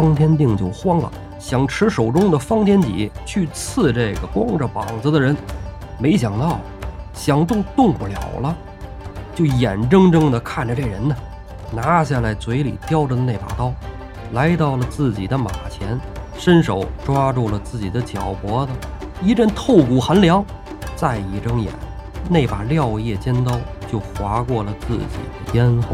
方天定就慌了，想持手中的方天戟去刺这个光着膀子的人，没想到想动动不了了，就眼睁睁地看着这人呢，拿下来嘴里叼着的那把刀，来到了自己的马前，伸手抓住了自己的脚脖子，一阵透骨寒凉，再一睁眼，那把料叶尖刀就划过了自己的咽喉。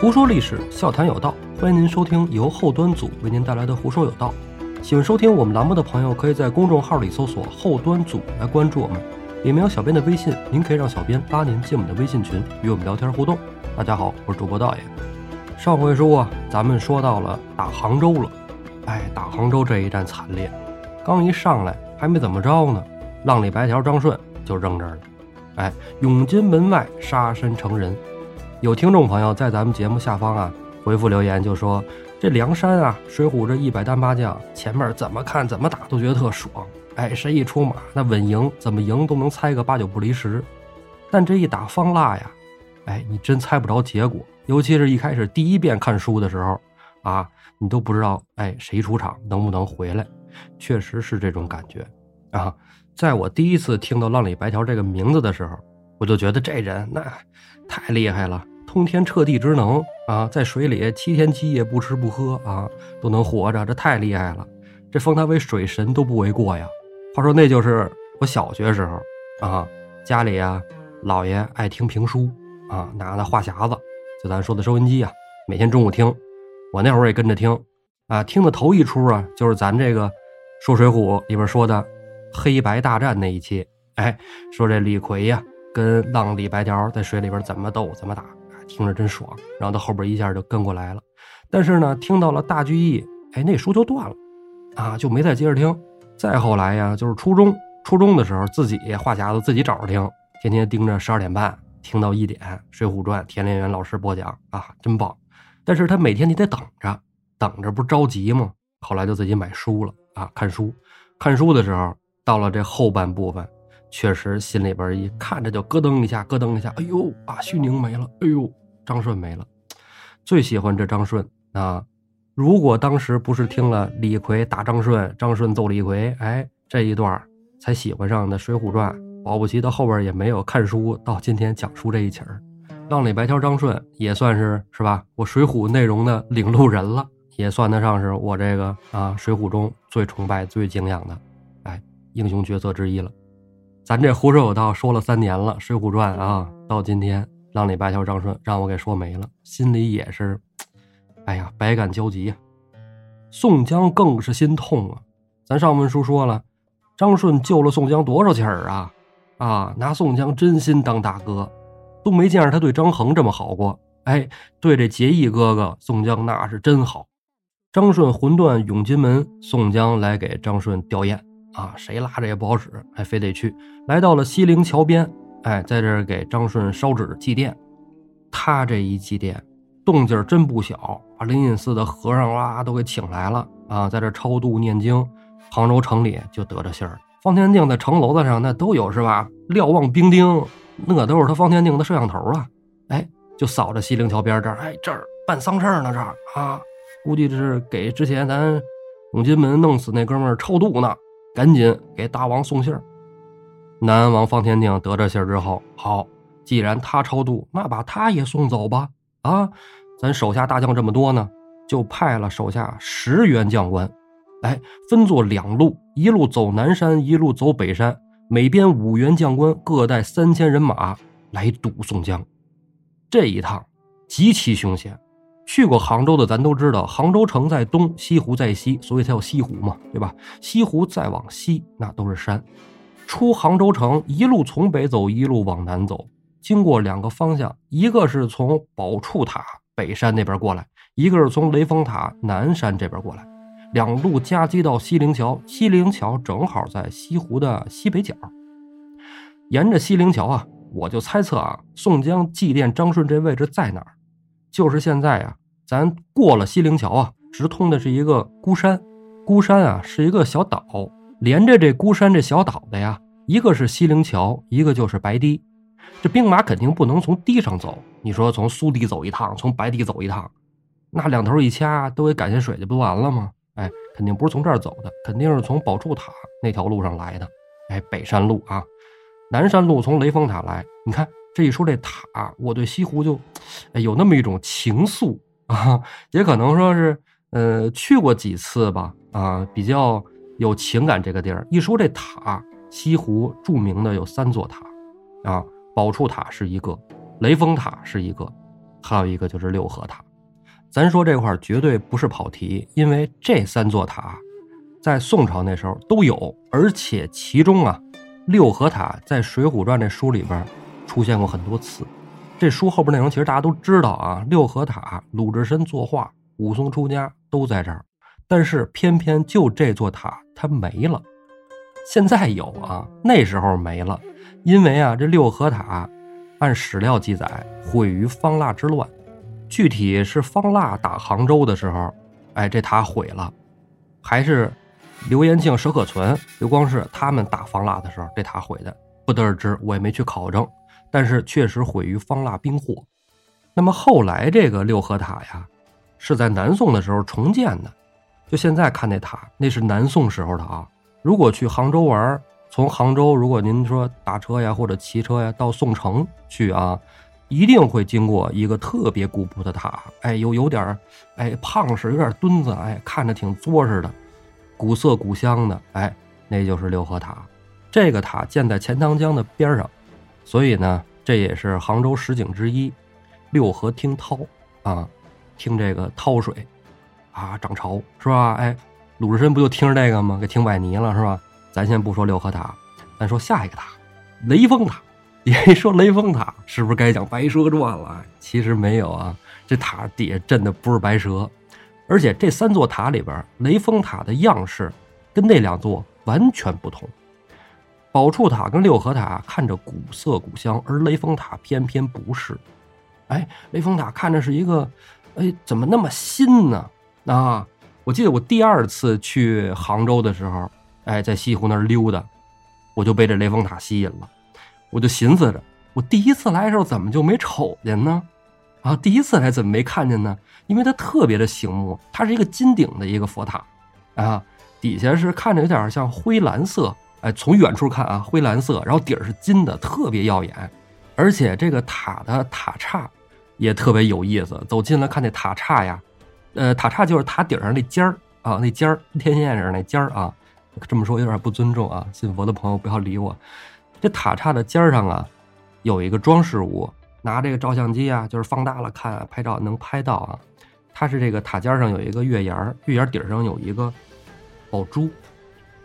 胡说历史，笑谈有道，欢迎您收听由后端组为您带来的《胡说有道》。喜欢收听我们栏目的朋友，可以在公众号里搜索“后端组”来关注我们，里面有小编的微信，您可以让小编拉您进我们的微信群，与我们聊天互动。大家好，我是主播道爷。上回书啊，咱们说到了打杭州了，哎，打杭州这一战惨烈，刚一上来还没怎么着呢，浪里白条张顺就扔这儿了，哎，永金门外杀身成仁。有听众朋友在咱们节目下方啊回复留言，就说这梁山啊，水浒这一百单八将前面怎么看怎么打都觉得特爽，哎，谁一出马那稳赢，怎么赢都能猜个八九不离十。但这一打方腊呀，哎，你真猜不着结果。尤其是一开始第一遍看书的时候啊，你都不知道哎谁出场能不能回来，确实是这种感觉啊。在我第一次听到浪里白条这个名字的时候，我就觉得这人那太厉害了。通天彻地之能啊，在水里七天七夜不吃不喝啊，都能活着，这太厉害了。这封他为水神都不为过呀。话说那就是我小学时候啊，家里啊，姥爷爱听评书啊，拿那话匣子，就咱说的收音机啊，每天中午听。我那会儿也跟着听啊，听的头一出啊，就是咱这个说水浒里边说的黑白大战那一期。哎，说这李逵呀，跟浪里白条在水里边怎么斗怎么打。听着真爽，然后到后边一下就跟过来了。但是呢，听到了大聚义，哎，那书就断了，啊，就没再接着听。再后来呀，就是初中，初中的时候自己话匣子自己找着听，天天盯着十二点半听到一点《水浒传》，田连元老师播讲啊，真棒。但是他每天你得等着，等着不着急吗？后来就自己买书了啊，看书。看书的时候，到了这后半部分。确实，心里边一看着就咯噔一下，咯噔一下。哎呦，啊，虚宁没了，哎呦，张顺没了。最喜欢这张顺啊！如果当时不是听了李逵打张顺，张顺揍李逵，哎，这一段才喜欢上的《水浒传》，保不齐到后边也没有看书到今天讲书这一起儿。浪里白条张顺也算是是吧？我水浒内容的领路人了，也算得上是我这个啊水浒中最崇拜、最敬仰的哎英雄角色之一了。咱这胡说有道说了三年了，《水浒传》啊，到今天浪里白条张顺让我给说没了，心里也是，哎呀，百感交集呀。宋江更是心痛啊。咱上文书说了，张顺救了宋江多少气儿啊？啊，拿宋江真心当大哥，都没见着他对张衡这么好过。哎，对这结义哥哥宋江那是真好。张顺魂断永金门，宋江来给张顺吊唁。啊，谁拉着也不好使，还非得去。来到了西陵桥边，哎，在这儿给张顺烧纸祭奠。他这一祭奠，动静真不小，把灵隐寺的和尚哇都给请来了啊，在这超度念经。杭州城里就得着信儿，方天定在城楼子上那都有是吧？瞭望兵丁，那都是他方天定的摄像头啊。哎，就扫着西泠桥边这儿，哎，这儿办丧事儿呢，这儿啊，估计这是给之前咱永金门弄死那哥们儿超度呢。赶紧给大王送信儿。南安王方天定得着信儿之后，好，既然他超度，那把他也送走吧。啊，咱手下大将这么多呢，就派了手下十员将官，哎，分作两路，一路走南山，一路走北山，每边五员将官各带三千人马来堵宋江。这一趟极其凶险。去过杭州的，咱都知道，杭州城在东，西湖在西，所以才有西湖嘛，对吧？西湖再往西，那都是山。出杭州城，一路从北走，一路往南走，经过两个方向，一个是从宝柱塔北山那边过来，一个是从雷峰塔南山这边过来，两路夹击到西泠桥。西泠桥正好在西湖的西北角。沿着西泠桥啊，我就猜测啊，宋江祭奠张顺这位置在哪儿？就是现在呀。咱过了西泠桥啊，直通的是一个孤山，孤山啊是一个小岛，连着这孤山这小岛的呀，一个是西泠桥，一个就是白堤。这兵马肯定不能从堤上走，你说从苏堤走一趟，从白堤走一趟，那两头一掐都给赶下水去，不完了吗？哎，肯定不是从这儿走的，肯定是从宝柱塔那条路上来的。哎，北山路啊，南山路从雷峰塔来。你看这一说这塔，我对西湖就哎有那么一种情愫啊，也可能说是。呃，去过几次吧，啊，比较有情感这个地儿。一说这塔，西湖著名的有三座塔，啊，宝柱塔是一个，雷峰塔是一个，还有一个就是六合塔。咱说这块儿绝对不是跑题，因为这三座塔在宋朝那时候都有，而且其中啊，六合塔在《水浒传》这书里边出现过很多次。这书后边内容其实大家都知道啊，六合塔鲁智深作画。武松出家都在这儿，但是偏偏就这座塔它没了。现在有啊，那时候没了，因为啊，这六合塔按史料记载毁于方腊之乱，具体是方腊打杭州的时候，哎，这塔毁了，还是刘延庆、佘可存、刘光世他们打方腊的时候这塔毁的，不得而知，我也没去考证，但是确实毁于方腊兵祸。那么后来这个六合塔呀。是在南宋的时候重建的，就现在看那塔，那是南宋时候的啊。如果去杭州玩，从杭州如果您说打车呀或者骑车呀到宋城去啊，一定会经过一个特别古朴的塔，哎，有有点哎胖实，有点墩子，哎，看着挺作实的，古色古香的，哎，那就是六合塔。这个塔建在钱塘江的边上，所以呢，这也是杭州十景之一，六合听涛啊。听这个涛水，啊，涨潮是吧？哎，鲁智深不就听着这个吗？给听崴泥了是吧？咱先不说六合塔，咱说下一个塔，雷峰塔。一说雷峰塔，是不是该讲白蛇传了？其实没有啊，这塔底下镇的不是白蛇，而且这三座塔里边，雷峰塔的样式跟那两座完全不同。宝柱塔跟六合塔看着古色古香，而雷峰塔偏偏不是。哎，雷峰塔看着是一个。哎，怎么那么新呢？啊，我记得我第二次去杭州的时候，哎，在西湖那儿溜达，我就被这雷峰塔吸引了。我就寻思着，我第一次来的时候怎么就没瞅见呢？啊，第一次来怎么没看见呢？因为它特别的醒目，它是一个金顶的一个佛塔，啊，底下是看着有点像灰蓝色，哎，从远处看啊，灰蓝色，然后底儿是金的，特别耀眼，而且这个塔的塔刹。也特别有意思，走近了看那塔刹呀，呃，塔刹就是塔顶上那尖儿啊，那尖儿天线上那尖儿啊，这么说有点不尊重啊，信佛的朋友不要理我。这塔刹的尖儿上啊，有一个装饰物，拿这个照相机啊，就是放大了看拍照能拍到啊。它是这个塔尖上有一个月牙儿，月牙底上有一个宝珠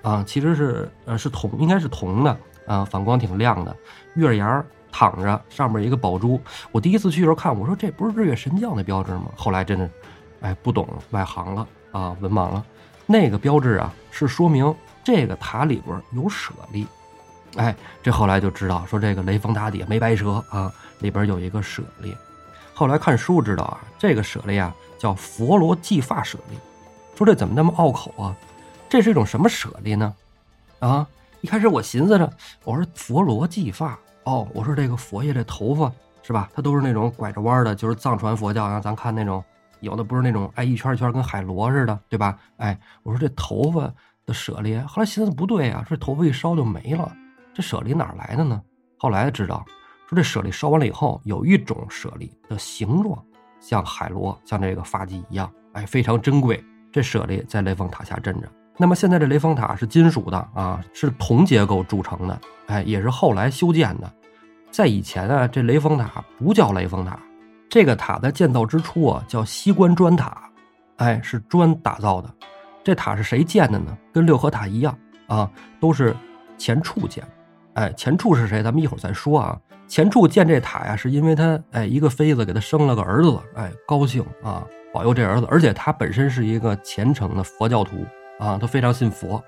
啊，其实是呃是铜，应该是铜的啊，反光挺亮的月牙儿。躺着，上面一个宝珠。我第一次去的时候看，我说这不是日月神教那标志吗？后来真的，哎，不懂外行了啊，文盲了。那个标志啊，是说明这个塔里边有舍利。哎，这后来就知道，说这个雷峰塔底下没白蛇啊，里边有一个舍利。后来看书知道啊，这个舍利啊叫佛罗髻发舍利。说这怎么那么拗口啊？这是一种什么舍利呢？啊，一开始我寻思着，我说佛罗髻发。哦，我说这个佛爷这头发是吧？他都是那种拐着弯的，就是藏传佛教啊。咱看那种有的不是那种哎一圈一圈跟海螺似的，对吧？哎，我说这头发的舍利，后来寻思不对啊，这头发一烧就没了，这舍利哪来的呢？后来知道，说这舍利烧完了以后，有一种舍利的形状像海螺，像这个发髻一样，哎，非常珍贵。这舍利在雷峰塔下镇着。那么现在这雷峰塔是金属的啊，是铜结构铸成的，哎，也是后来修建的。在以前啊，这雷峰塔不叫雷峰塔，这个塔在建造之初啊叫西关砖塔，哎，是砖打造的。这塔是谁建的呢？跟六合塔一样啊，都是钱处建。哎，钱处是谁？咱们一会儿再说啊。钱处建这塔呀，是因为他哎一个妃子给他生了个儿子，哎，高兴啊，保佑这儿子，而且他本身是一个虔诚的佛教徒。啊，都非常信佛，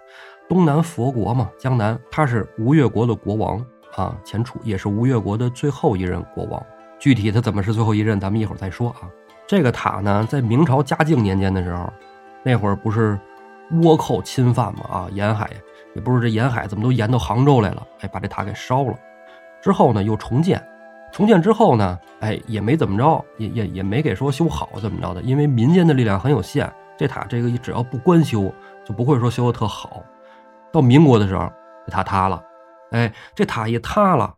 东南佛国嘛，江南他是吴越国的国王啊，钱楚也是吴越国的最后一任国王。具体他怎么是最后一任，咱们一会儿再说啊。这个塔呢，在明朝嘉靖年间的时候，那会儿不是倭寇侵犯嘛啊，沿海也不是这沿海怎么都沿到杭州来了，哎，把这塔给烧了。之后呢，又重建，重建之后呢，哎，也没怎么着，也也也没给说修好怎么着的，因为民间的力量很有限，这塔这个只要不官修，就不会说修的特好。到民国的时候，这塔塌了，哎，这塔一塌了，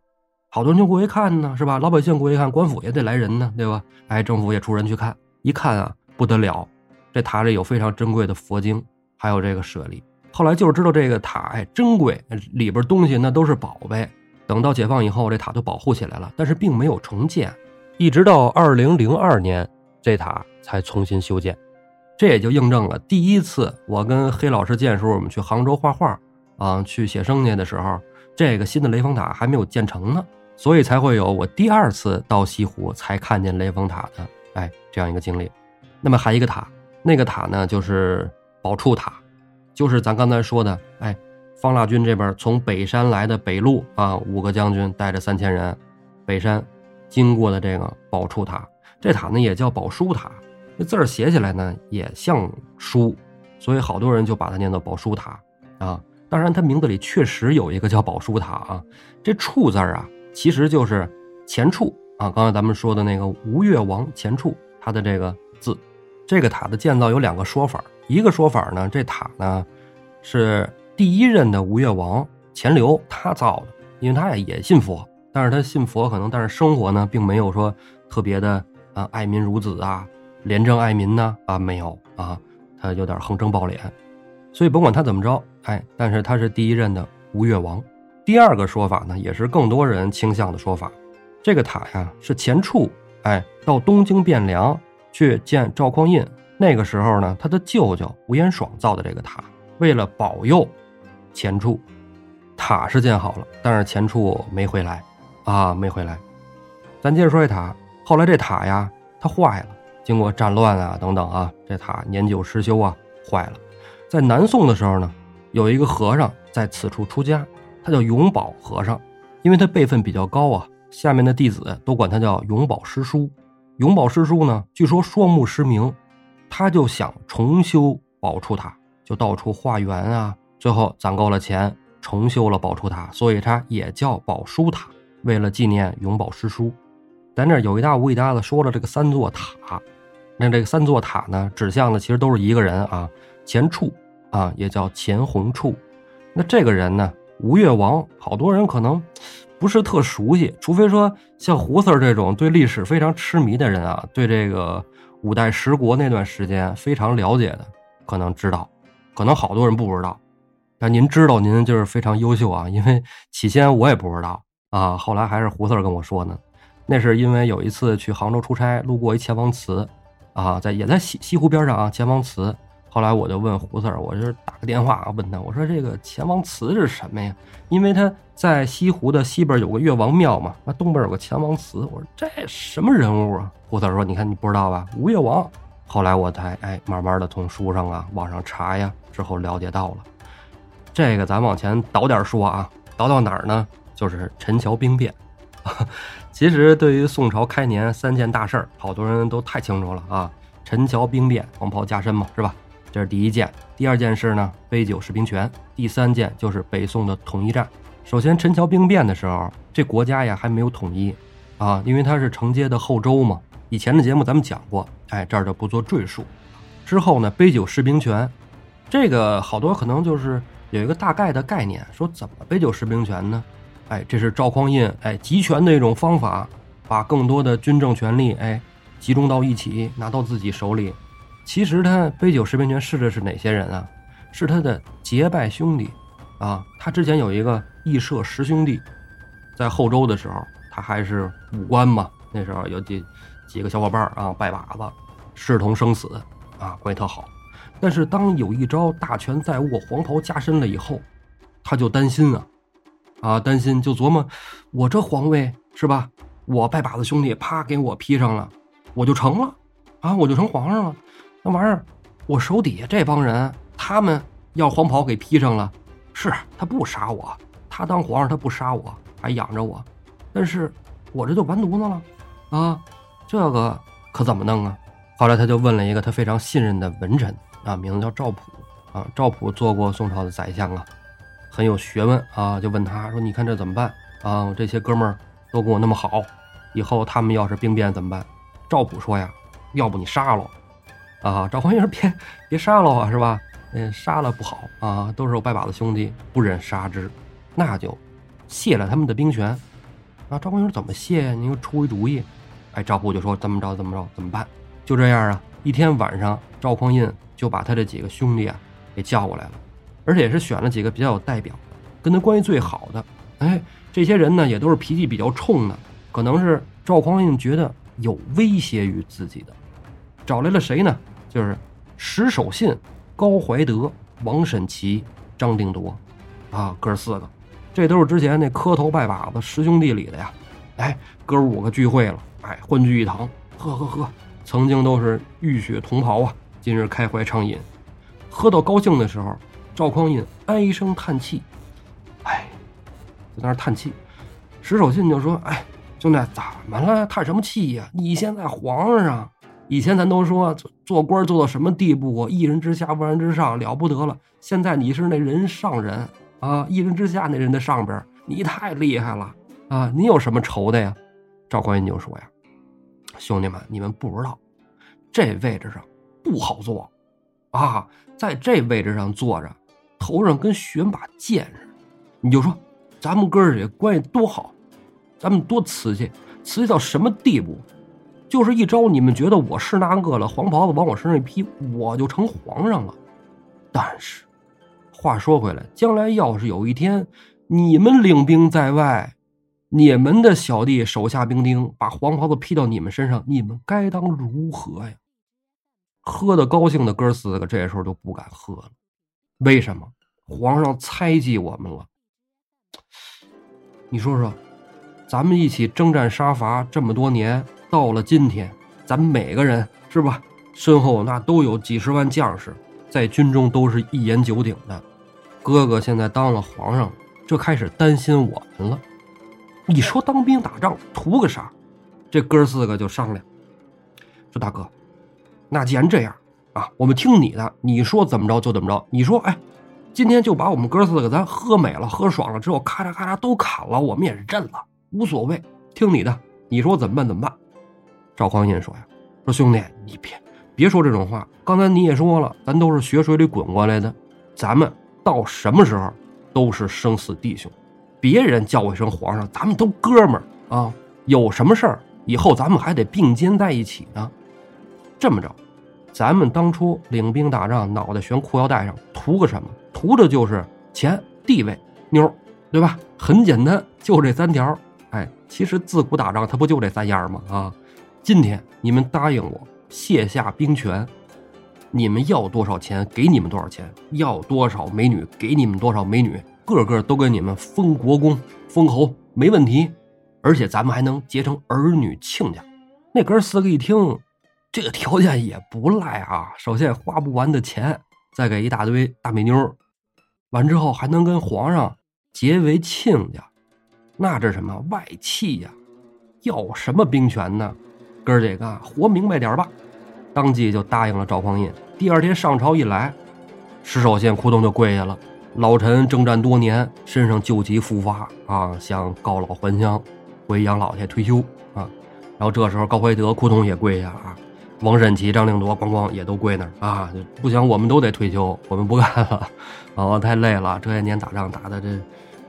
好多人就过去看呢，是吧？老百姓过去看，官府也得来人呢，对吧？哎，政府也出人去看，一看啊，不得了，这塔里有非常珍贵的佛经，还有这个舍利。后来就是知道这个塔哎珍贵，里边东西那都是宝贝。等到解放以后，这塔就保护起来了，但是并没有重建，一直到二零零二年，这塔才重新修建。这也就印证了第一次我跟黑老师见时候，我们去杭州画画啊，去写生去的时候，这个新的雷峰塔还没有建成呢，所以才会有我第二次到西湖才看见雷峰塔的，哎，这样一个经历。那么还一个塔，那个塔呢就是宝处塔，就是咱刚才说的，哎。方腊军这边从北山来的北路啊，五个将军带着三千人，北山经过的这个宝处塔，这塔呢也叫宝书塔，这字儿写起来呢也像书，所以好多人就把它念作宝书塔啊。当然，它名字里确实有一个叫宝书塔啊。这处字儿啊，其实就是钱处啊，刚才咱们说的那个吴越王钱处他的这个字。这个塔的建造有两个说法，一个说法呢，这塔呢是。第一任的吴越王钱镠他造的，因为他也也信佛，但是他信佛可能，但是生活呢，并没有说特别的啊爱民如子啊，廉政爱民呢啊没有啊，他有点横征暴敛，所以甭管他怎么着，哎，但是他是第一任的吴越王。第二个说法呢，也是更多人倾向的说法，这个塔呀是钱处哎到东京汴梁去见赵匡胤，那个时候呢，他的舅舅吴彦爽造的这个塔，为了保佑。前处塔是建好了，但是前处没回来啊，没回来。咱接着说这塔，后来这塔呀，它坏了，经过战乱啊等等啊，这塔年久失修啊，坏了。在南宋的时候呢，有一个和尚在此处出家，他叫永宝和尚，因为他辈分比较高啊，下面的弟子都管他叫永宝师叔。永宝师叔呢，据说双目失明，他就想重修宝处塔，就到处化缘啊。最后攒够了钱，重修了宝珠塔，所以他也叫宝书塔。为了纪念永宝师叔，咱这有一搭无一搭的说了这个三座塔。那这个三座塔呢，指向的其实都是一个人啊，钱处啊，也叫钱红处。那这个人呢，吴越王，好多人可能不是特熟悉，除非说像胡 Sir 这种对历史非常痴迷的人啊，对这个五代十国那段时间非常了解的，可能知道，可能好多人不知道。那您知道，您就是非常优秀啊！因为起先我也不知道啊，后来还是胡四跟我说呢。那是因为有一次去杭州出差，路过一钱王祠，啊，在也在西西湖边上啊，钱王祠。后来我就问胡四儿我就打个电话问他，我说这个钱王祠是什么呀？因为他在西湖的西边有个越王庙嘛，那东边有个钱王祠。我说这什么人物啊？胡四儿说：“你看你不知道吧？吴越王。”后来我才哎，慢慢的从书上啊、网上查呀，之后了解到了。这个咱往前倒点说啊，倒到哪儿呢？就是陈桥兵变。其实对于宋朝开年三件大事儿，好多人都太清楚了啊。陈桥兵变，黄袍加身嘛，是吧？这是第一件。第二件事呢，杯酒释兵权。第三件就是北宋的统一战。首先，陈桥兵变的时候，这国家呀还没有统一啊，因为它是承接的后周嘛。以前的节目咱们讲过，哎，这儿就不做赘述。之后呢，杯酒释兵权，这个好多可能就是。有一个大概的概念，说怎么杯酒释兵权呢？哎，这是赵匡胤哎集权的一种方法，把更多的军政权力哎集中到一起，拿到自己手里。其实他杯酒释兵权是的是哪些人啊？是他的结拜兄弟啊。他之前有一个义社十兄弟，在后周的时候，他还是武官嘛。那时候有几几个小伙伴啊，拜把子，视同生死啊，关系特好。但是当有一朝大权在握，黄袍加身了以后，他就担心啊，啊担心就琢磨，我这皇位是吧？我拜把子兄弟啪给我披上了，我就成了，啊我就成皇上了。那玩意儿，我手底下这帮人，他们要黄袍给披上了，是他不杀我，他当皇上他不杀我，还养着我，但是我这就完犊子了，啊，这个可怎么弄啊？后来他就问了一个他非常信任的文臣。啊，名字叫赵普，啊，赵普做过宋朝的宰相啊，很有学问啊，就问他说：“你看这怎么办啊？我这些哥们儿都跟我那么好，以后他们要是兵变怎么办？”赵普说呀：“要不你杀了。”啊，赵匡胤：“别别杀了我，是吧？嗯，杀了不好啊，都是我拜把子兄弟，不忍杀之，那就卸了他们的兵权。”啊，赵匡胤：“怎么卸呀？您给我出一主意。”哎，赵普就说：“怎么着怎么着怎么办？”就这样啊，一天晚上，赵匡胤就把他这几个兄弟啊给叫过来了，而且是选了几个比较有代表、跟他关系最好的。哎，这些人呢也都是脾气比较冲的，可能是赵匡胤觉得有威胁于自己的，找来了谁呢？就是石守信、高怀德、王审琦、张定夺，啊，哥四个，这都是之前那磕头拜把子十兄弟里的呀。哎，哥五个聚会了，哎，欢聚一堂，喝喝喝，曾经都是浴血同袍啊，今日开怀畅饮，喝到高兴的时候，赵匡胤唉声叹气，哎，在那儿叹气。石守信就说：“哎，兄弟，怎么了？叹什么气呀？你现在皇上。”以前咱都说做官做到什么地步一人之下万人之上了不得了。现在你是那人上人啊，一人之下那人的上边，你太厉害了啊！你有什么愁的呀？赵匡胤就说呀：“兄弟们，你们不知道，这位置上不好坐啊，在这位置上坐着，头上跟悬把剑似的。你就说咱们哥儿几个关系多好，咱们多瓷器，瓷器到什么地步？”就是一招，你们觉得我是那个了，黄袍子往我身上一披，我就成皇上了。但是，话说回来，将来要是有一天你们领兵在外，你们的小弟手下兵丁把黄袍子披到你们身上，你们该当如何呀？喝的高兴的哥四个这时候就不敢喝了。为什么？皇上猜忌我们了。你说说，咱们一起征战杀伐这么多年。到了今天，咱们每个人是吧，身后那都有几十万将士，在军中都是一言九鼎的。哥哥现在当了皇上，这开始担心我们了。你说当兵打仗图个啥？这哥四个就商量，说大哥，那既然这样啊，我们听你的，你说怎么着就怎么着。你说，哎，今天就把我们哥四个咱喝美了，喝爽了之后，咔嚓咔嚓都砍了，我们也是认了，无所谓，听你的，你说怎么办怎么办。赵匡胤说：“呀，说兄弟，你别别说这种话。刚才你也说了，咱都是血水里滚过来的，咱们到什么时候都是生死弟兄。别人叫我一声皇上，咱们都哥们儿啊。有什么事儿，以后咱们还得并肩在一起呢。这么着，咱们当初领兵打仗，脑袋悬裤腰带上，图个什么？图的就是钱、地位、妞，对吧？很简单，就这三条。哎，其实自古打仗，他不就这三样吗？啊。”今天你们答应我卸下兵权，你们要多少钱给你们多少钱，要多少美女给你们多少美女，个个都给你们封国公、封侯，没问题。而且咱们还能结成儿女亲家。那哥四个一听，这个条件也不赖啊。首先花不完的钱，再给一大堆大美妞，完之后还能跟皇上结为亲家，那这什么外戚呀？要什么兵权呢？哥儿几个活明白点吧，当即就答应了赵匡胤。第二天上朝一来，石守信扑通就跪下了。老臣征战多年，身上旧疾复发啊，想告老还乡，回养老去退休啊。然后这时候高怀德扑通也跪下啊，王审琦、张令铎咣咣也都跪那儿啊，不行，我们都得退休，我们不干了，啊，太累了，这些年打仗打的这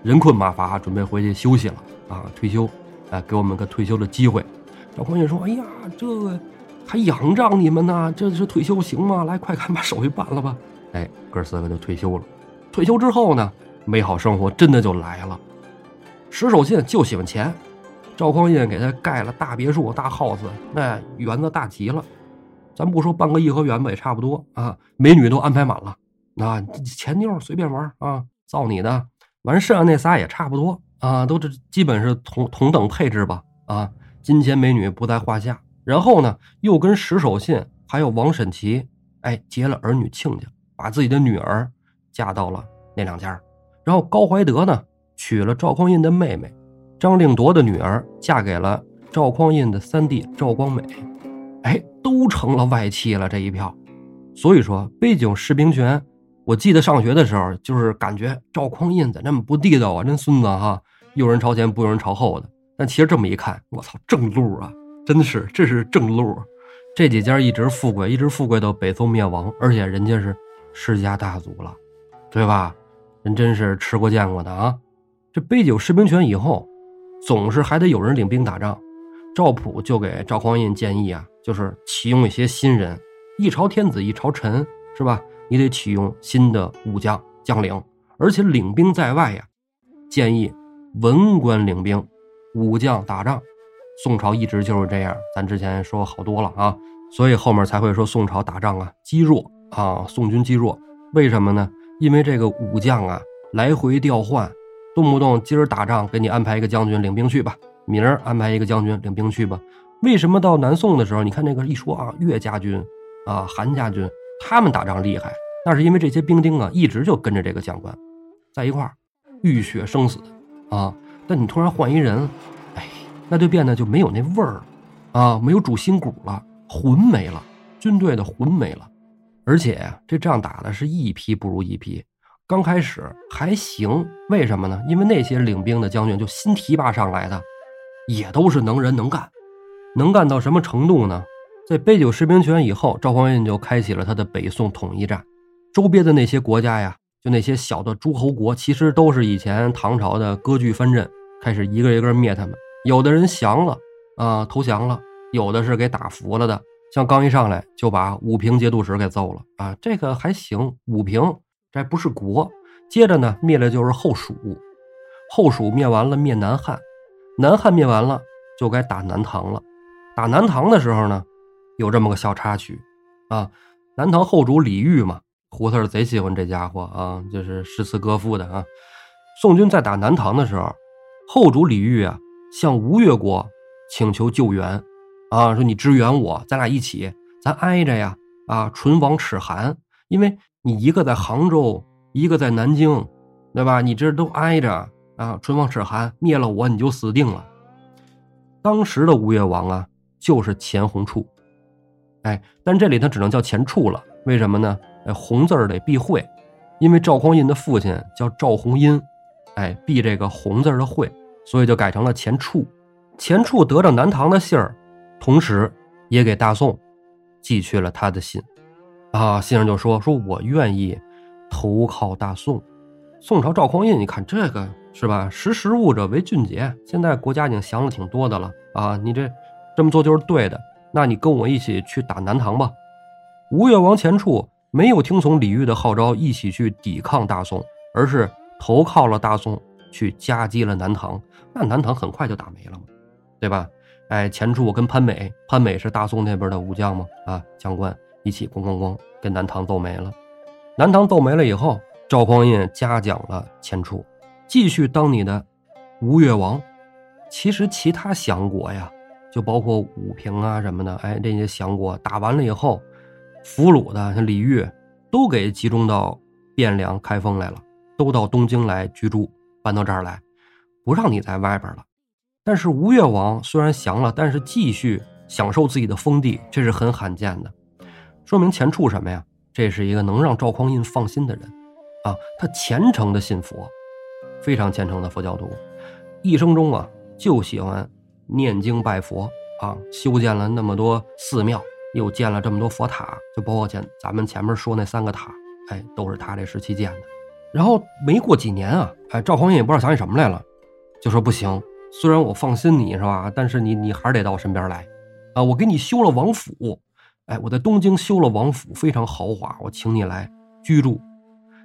人困马乏，准备回去休息了啊，退休，哎，给我们个退休的机会。赵匡胤说：“哎呀，这个还仰仗你们呢，这是退休行吗？来，快赶把手续办了吧。”哎，哥四个就退休了。退休之后呢，美好生活真的就来了。石守信就喜欢钱，赵匡胤给他盖了大别墅、大 house，那园子大极了。咱不说半个颐和园吧，也差不多啊。美女都安排满了，啊，钱妞随便玩啊，造你的。完剩下那仨也差不多啊，都这基本是同同等配置吧，啊。金钱美女不在话下，然后呢，又跟石守信还有王审琦，哎，结了儿女亲家，把自己的女儿嫁到了那两家。然后高怀德呢，娶了赵匡胤的妹妹张令铎的女儿，嫁给了赵匡胤的三弟赵光美，哎，都成了外戚了这一票。所以说，杯酒释兵权，我记得上学的时候，就是感觉赵匡胤咋那么不地道啊，真孙子哈，有人朝前不有人朝后的。但其实这么一看，我操，正路啊，真的是这是正路。这几家一直富贵，一直富贵到北宋灭亡，而且人家是世家大族了，对吧？人真是吃过见过的啊。这杯酒释兵权以后，总是还得有人领兵打仗。赵普就给赵匡胤建议啊，就是启用一些新人，一朝天子一朝臣，是吧？你得启用新的武将将领，而且领兵在外呀，建议文官领兵，武将打仗。宋朝一直就是这样，咱之前说好多了啊，所以后面才会说宋朝打仗啊积弱啊，宋军积弱。为什么呢？因为这个武将啊来回调换，动不动今儿打仗给你安排一个将军领兵去吧，明儿安排一个将军领兵去吧。为什么到南宋的时候，你看那个一说啊，岳家军啊，韩家军。他们打仗厉害，那是因为这些兵丁啊，一直就跟着这个将官，在一块儿，浴血生死啊。但你突然换一人，哎，那就变得就没有那味儿了啊，没有主心骨了，魂没了，军队的魂没了。而且这仗打的是一批不如一批，刚开始还行，为什么呢？因为那些领兵的将军就新提拔上来的，也都是能人能干，能干到什么程度呢？在杯酒释兵权以后，赵匡胤就开启了他的北宋统一战。周边的那些国家呀，就那些小的诸侯国，其实都是以前唐朝的割据藩镇，开始一个一个灭他们。有的人降了啊，投降了；有的是给打服了的。像刚一上来就把武平节度使给揍了啊，这个还行。武平这不是国。接着呢，灭了就是后蜀，后蜀灭完了，灭南汉，南汉灭完了，就该打南唐了。打南唐的时候呢。有这么个小插曲，啊，南唐后主李煜嘛，胡四贼喜欢这家伙啊，就是诗词歌赋的啊。宋军在打南唐的时候，后主李煜啊向吴越国请求救援，啊，说你支援我，咱俩一起，咱挨着呀，啊，唇亡齿寒，因为你一个在杭州，一个在南京，对吧？你这都挨着啊，唇亡齿寒，灭了我你就死定了。当时的吴越王啊，就是钱弘处。哎，但这里他只能叫钱处了，为什么呢？哎，红字儿得避讳，因为赵匡胤的父亲叫赵弘殷，哎，避这个红字的讳，所以就改成了钱处。钱处得着南唐的信儿，同时也给大宋寄去了他的信，啊，信上就说说我愿意投靠大宋。宋朝赵匡胤，你看这个是吧？识时务者为俊杰，现在国家已经降了挺多的了啊，你这这么做就是对的。那你跟我一起去打南唐吧。吴越王钱处没有听从李煜的号召，一起去抵抗大宋，而是投靠了大宋，去夹击了南唐。那南唐很快就打没了嘛，对吧？哎，钱处跟潘美，潘美是大宋那边的武将嘛，啊，将官一起咣咣咣跟南唐揍没了。南唐揍没了以后，赵匡胤嘉奖了钱处，继续当你的吴越王。其实其他降国呀。就包括武平啊什么的，哎，这些降国打完了以后，俘虏的像李煜，都给集中到汴梁、开封来了，都到东京来居住，搬到这儿来，不让你在外边了。但是吴越王虽然降了，但是继续享受自己的封地，这是很罕见的，说明钱处什么呀？这是一个能让赵匡胤放心的人啊，他虔诚的信佛，非常虔诚的佛教徒，一生中啊就喜欢。念经拜佛啊，修建了那么多寺庙，又建了这么多佛塔，就包括前咱们前面说那三个塔，哎，都是他这时期建的。然后没过几年啊，哎，赵匡胤也不知道想起什么来了，就说不行，虽然我放心你是吧，但是你你还是得到我身边来啊，我给你修了王府，哎，我在东京修了王府，非常豪华，我请你来居住。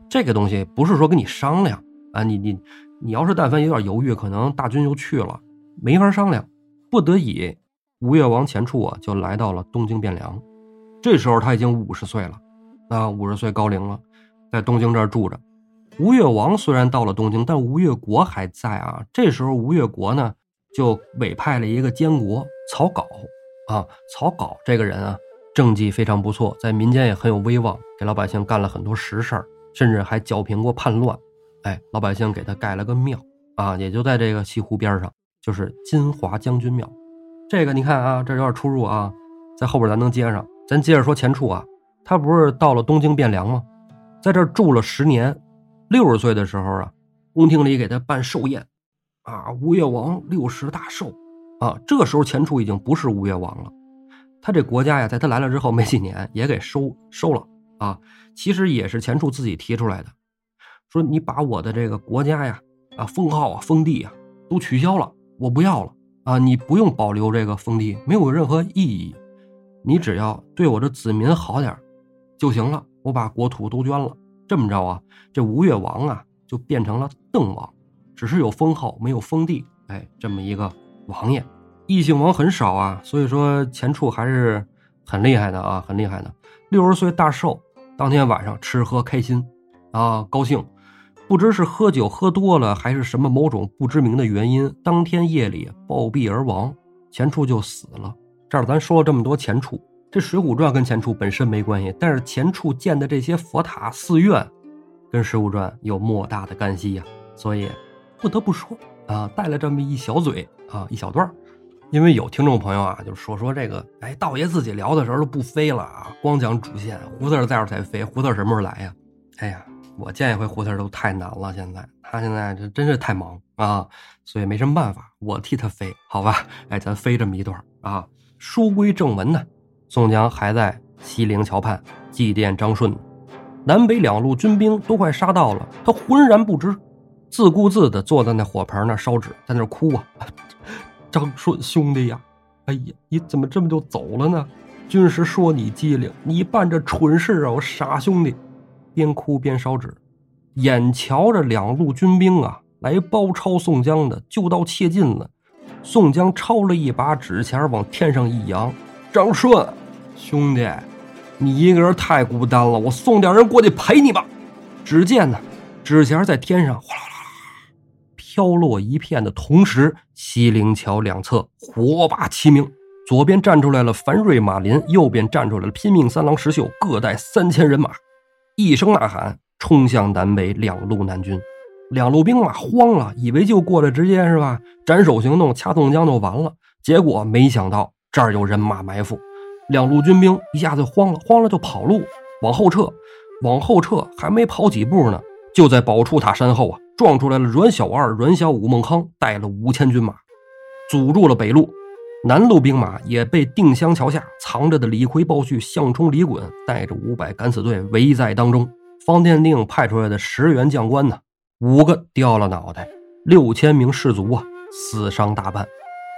这个东西不是说跟你商量啊，你你你要是但凡有点犹豫，可能大军又去了，没法商量。不得已，吴越王钱处啊，就来到了东京汴梁。这时候他已经五十岁了，啊，五十岁高龄了，在东京这儿住着。吴越王虽然到了东京，但吴越国还在啊。这时候吴越国呢，就委派了一个监国曹杲啊。曹杲这个人啊，政绩非常不错，在民间也很有威望，给老百姓干了很多实事儿，甚至还剿平过叛乱。哎，老百姓给他盖了个庙啊，也就在这个西湖边上。就是金华将军庙，这个你看啊，这有点出入啊，在后边咱能接上。咱接着说钱处啊，他不是到了东京汴梁吗？在这住了十年。六十岁的时候啊，宫廷里给他办寿宴，啊，吴越王六十大寿，啊，这时候钱处已经不是吴越王了。他这国家呀，在他来了之后没几年也给收收了啊。其实也是钱处自己提出来的，说你把我的这个国家呀，啊，封号啊，封地啊，都取消了，我不要了啊。你不用保留这个封地，没有任何意义。你只要对我的子民好点就行了。我把国土都捐了。这么着啊，这吴越王啊就变成了邓王，只是有封号没有封地，哎，这么一个王爷。异姓王很少啊，所以说钱处还是很厉害的啊，很厉害的。六十岁大寿当天晚上吃喝开心啊，高兴，不知是喝酒喝多了还是什么某种不知名的原因，当天夜里暴毙而亡，钱处就死了。这儿咱说了这么多钱处。这《水浒传》跟钱处本身没关系，但是钱处建的这些佛塔寺院，跟《水浒传》有莫大的干系呀，所以不得不说啊，带了这么一小嘴啊，一小段因为有听众朋友啊，就说说这个，哎，道爷自己聊的时候都不飞了啊，光讲主线，胡子在这才飞，胡子什么时候来呀？哎呀，我见一回胡子都太难了，现在他现在这真是太忙啊，所以没什么办法，我替他飞，好吧？哎，咱飞这么一段啊，书归正文呢。宋江还在西陵桥畔祭奠张顺，南北两路军兵都快杀到了，他浑然不知，自顾自地坐在那火盆那烧纸，在那哭啊！张顺兄弟呀，哎呀，你怎么这么就走了呢？军师说你机灵，你办这蠢事啊！我傻兄弟，边哭边烧纸，眼瞧着两路军兵啊来包抄宋江的，就到切近了。宋江抄了一把纸钱往天上一扬。张顺，兄弟，你一个人太孤单了，我送点人过去陪你吧。只见呢，纸钱在天上哗啦啦飘落一片的同时，西陵桥两侧火把齐鸣，左边站出来了樊瑞、马林，右边站出来了拼命三郎石秀，各带三千人马，一声呐喊，冲向南北两路南军。两路兵马慌了，以为就过来直接是吧，斩首行动，掐宋江就完了。结果没想到。这儿有人马埋伏，两路军兵一下子慌了，慌了就跑路，往后撤，往后撤，还没跑几步呢，就在宝柱塔山后啊，撞出来了阮小二、阮小五、孟康带了五千军马，阻住了北路。南路兵马也被定襄桥下藏着的李逵、鲍旭、项冲、李衮带着五百敢死队围在当中。方天定派出来的十员将官呢，五个掉了脑袋，六千名士卒啊死伤大半。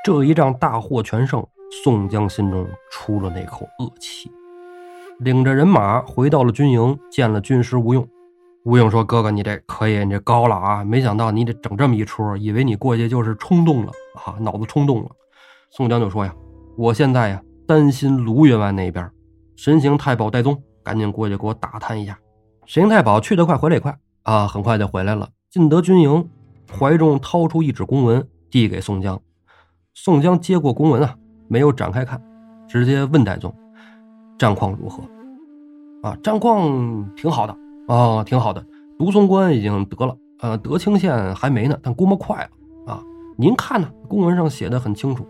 这一仗大获全胜。宋江心中出了那口恶气，领着人马回到了军营，见了军师吴用。吴用说：“哥哥，你这可以，你这高了啊！没想到你得整这么一出，以为你过去就是冲动了啊，脑子冲动了。”宋江就说：“呀，我现在呀担心卢员外那边，神行太保戴宗，赶紧过去给我打探一下。”神行太保去得快，回来也快啊，很快就回来了。进得军营，怀中掏出一纸公文，递给宋江。宋江接过公文啊。没有展开看，直接问戴宗：“战况如何？”啊，战况挺好的啊，挺好的。独松关已经得了，呃，德清县还没呢，但估摸快了啊。您看呢？公文上写的很清楚。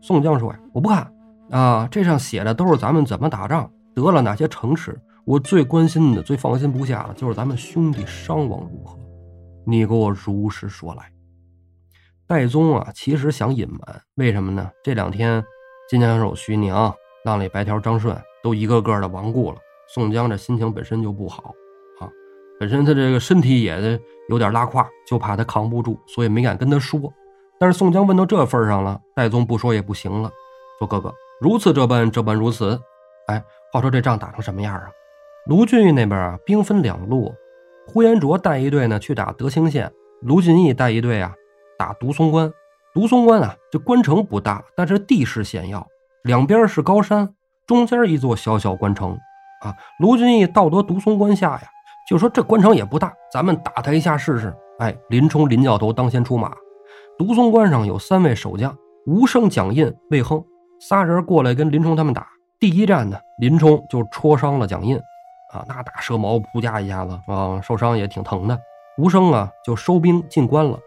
宋江说：“呀，我不看啊，这上写的都是咱们怎么打仗，得了哪些城池。我最关心的、最放心不下的，就是咱们兄弟伤亡如何。你给我如实说来。”戴宗啊，其实想隐瞒，为什么呢？这两天。金枪手徐宁、浪里白条张顺都一个个的亡故了，宋江这心情本身就不好啊，本身他这个身体也有点拉胯，就怕他扛不住，所以没敢跟他说。但是宋江问到这份上了，戴宗不说也不行了，说：“哥哥如此这般，这般如此。”哎，话说这仗打成什么样啊？卢俊义那边啊，兵分两路，呼延灼带一队呢去打德清县，卢俊义带一队啊打独松关。独松关啊，这关城不大，但是地势险要，两边是高山，中间一座小小关城。啊，卢俊义到得独松关下呀，就说这关城也不大，咱们打他一下试试。哎，林冲、林教头当先出马。独松关上有三位守将，吴胜、蒋印、魏亨，仨人过来跟林冲他们打。第一战呢，林冲就戳伤了蒋印，啊，那大蛇矛扑加一下子啊，受伤也挺疼的。吴生啊，就收兵进关了，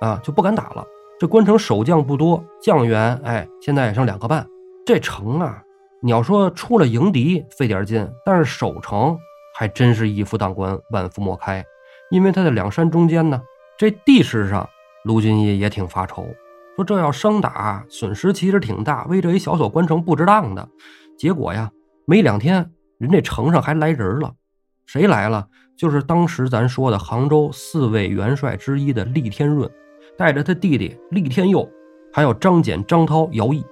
啊，就不敢打了。这关城守将不多，将员哎，现在也剩两个半。这城啊，你要说出了迎敌费点劲，但是守城还真是一夫当关，万夫莫开。因为他在两山中间呢，这地势上，卢俊义也挺发愁，说这要生打，损失其实挺大，为这一小小关城不值当的。结果呀，没两天，人这城上还来人了，谁来了？就是当时咱说的杭州四位元帅之一的厉天润，带着他弟弟厉天佑，还有张简、张涛、姚毅，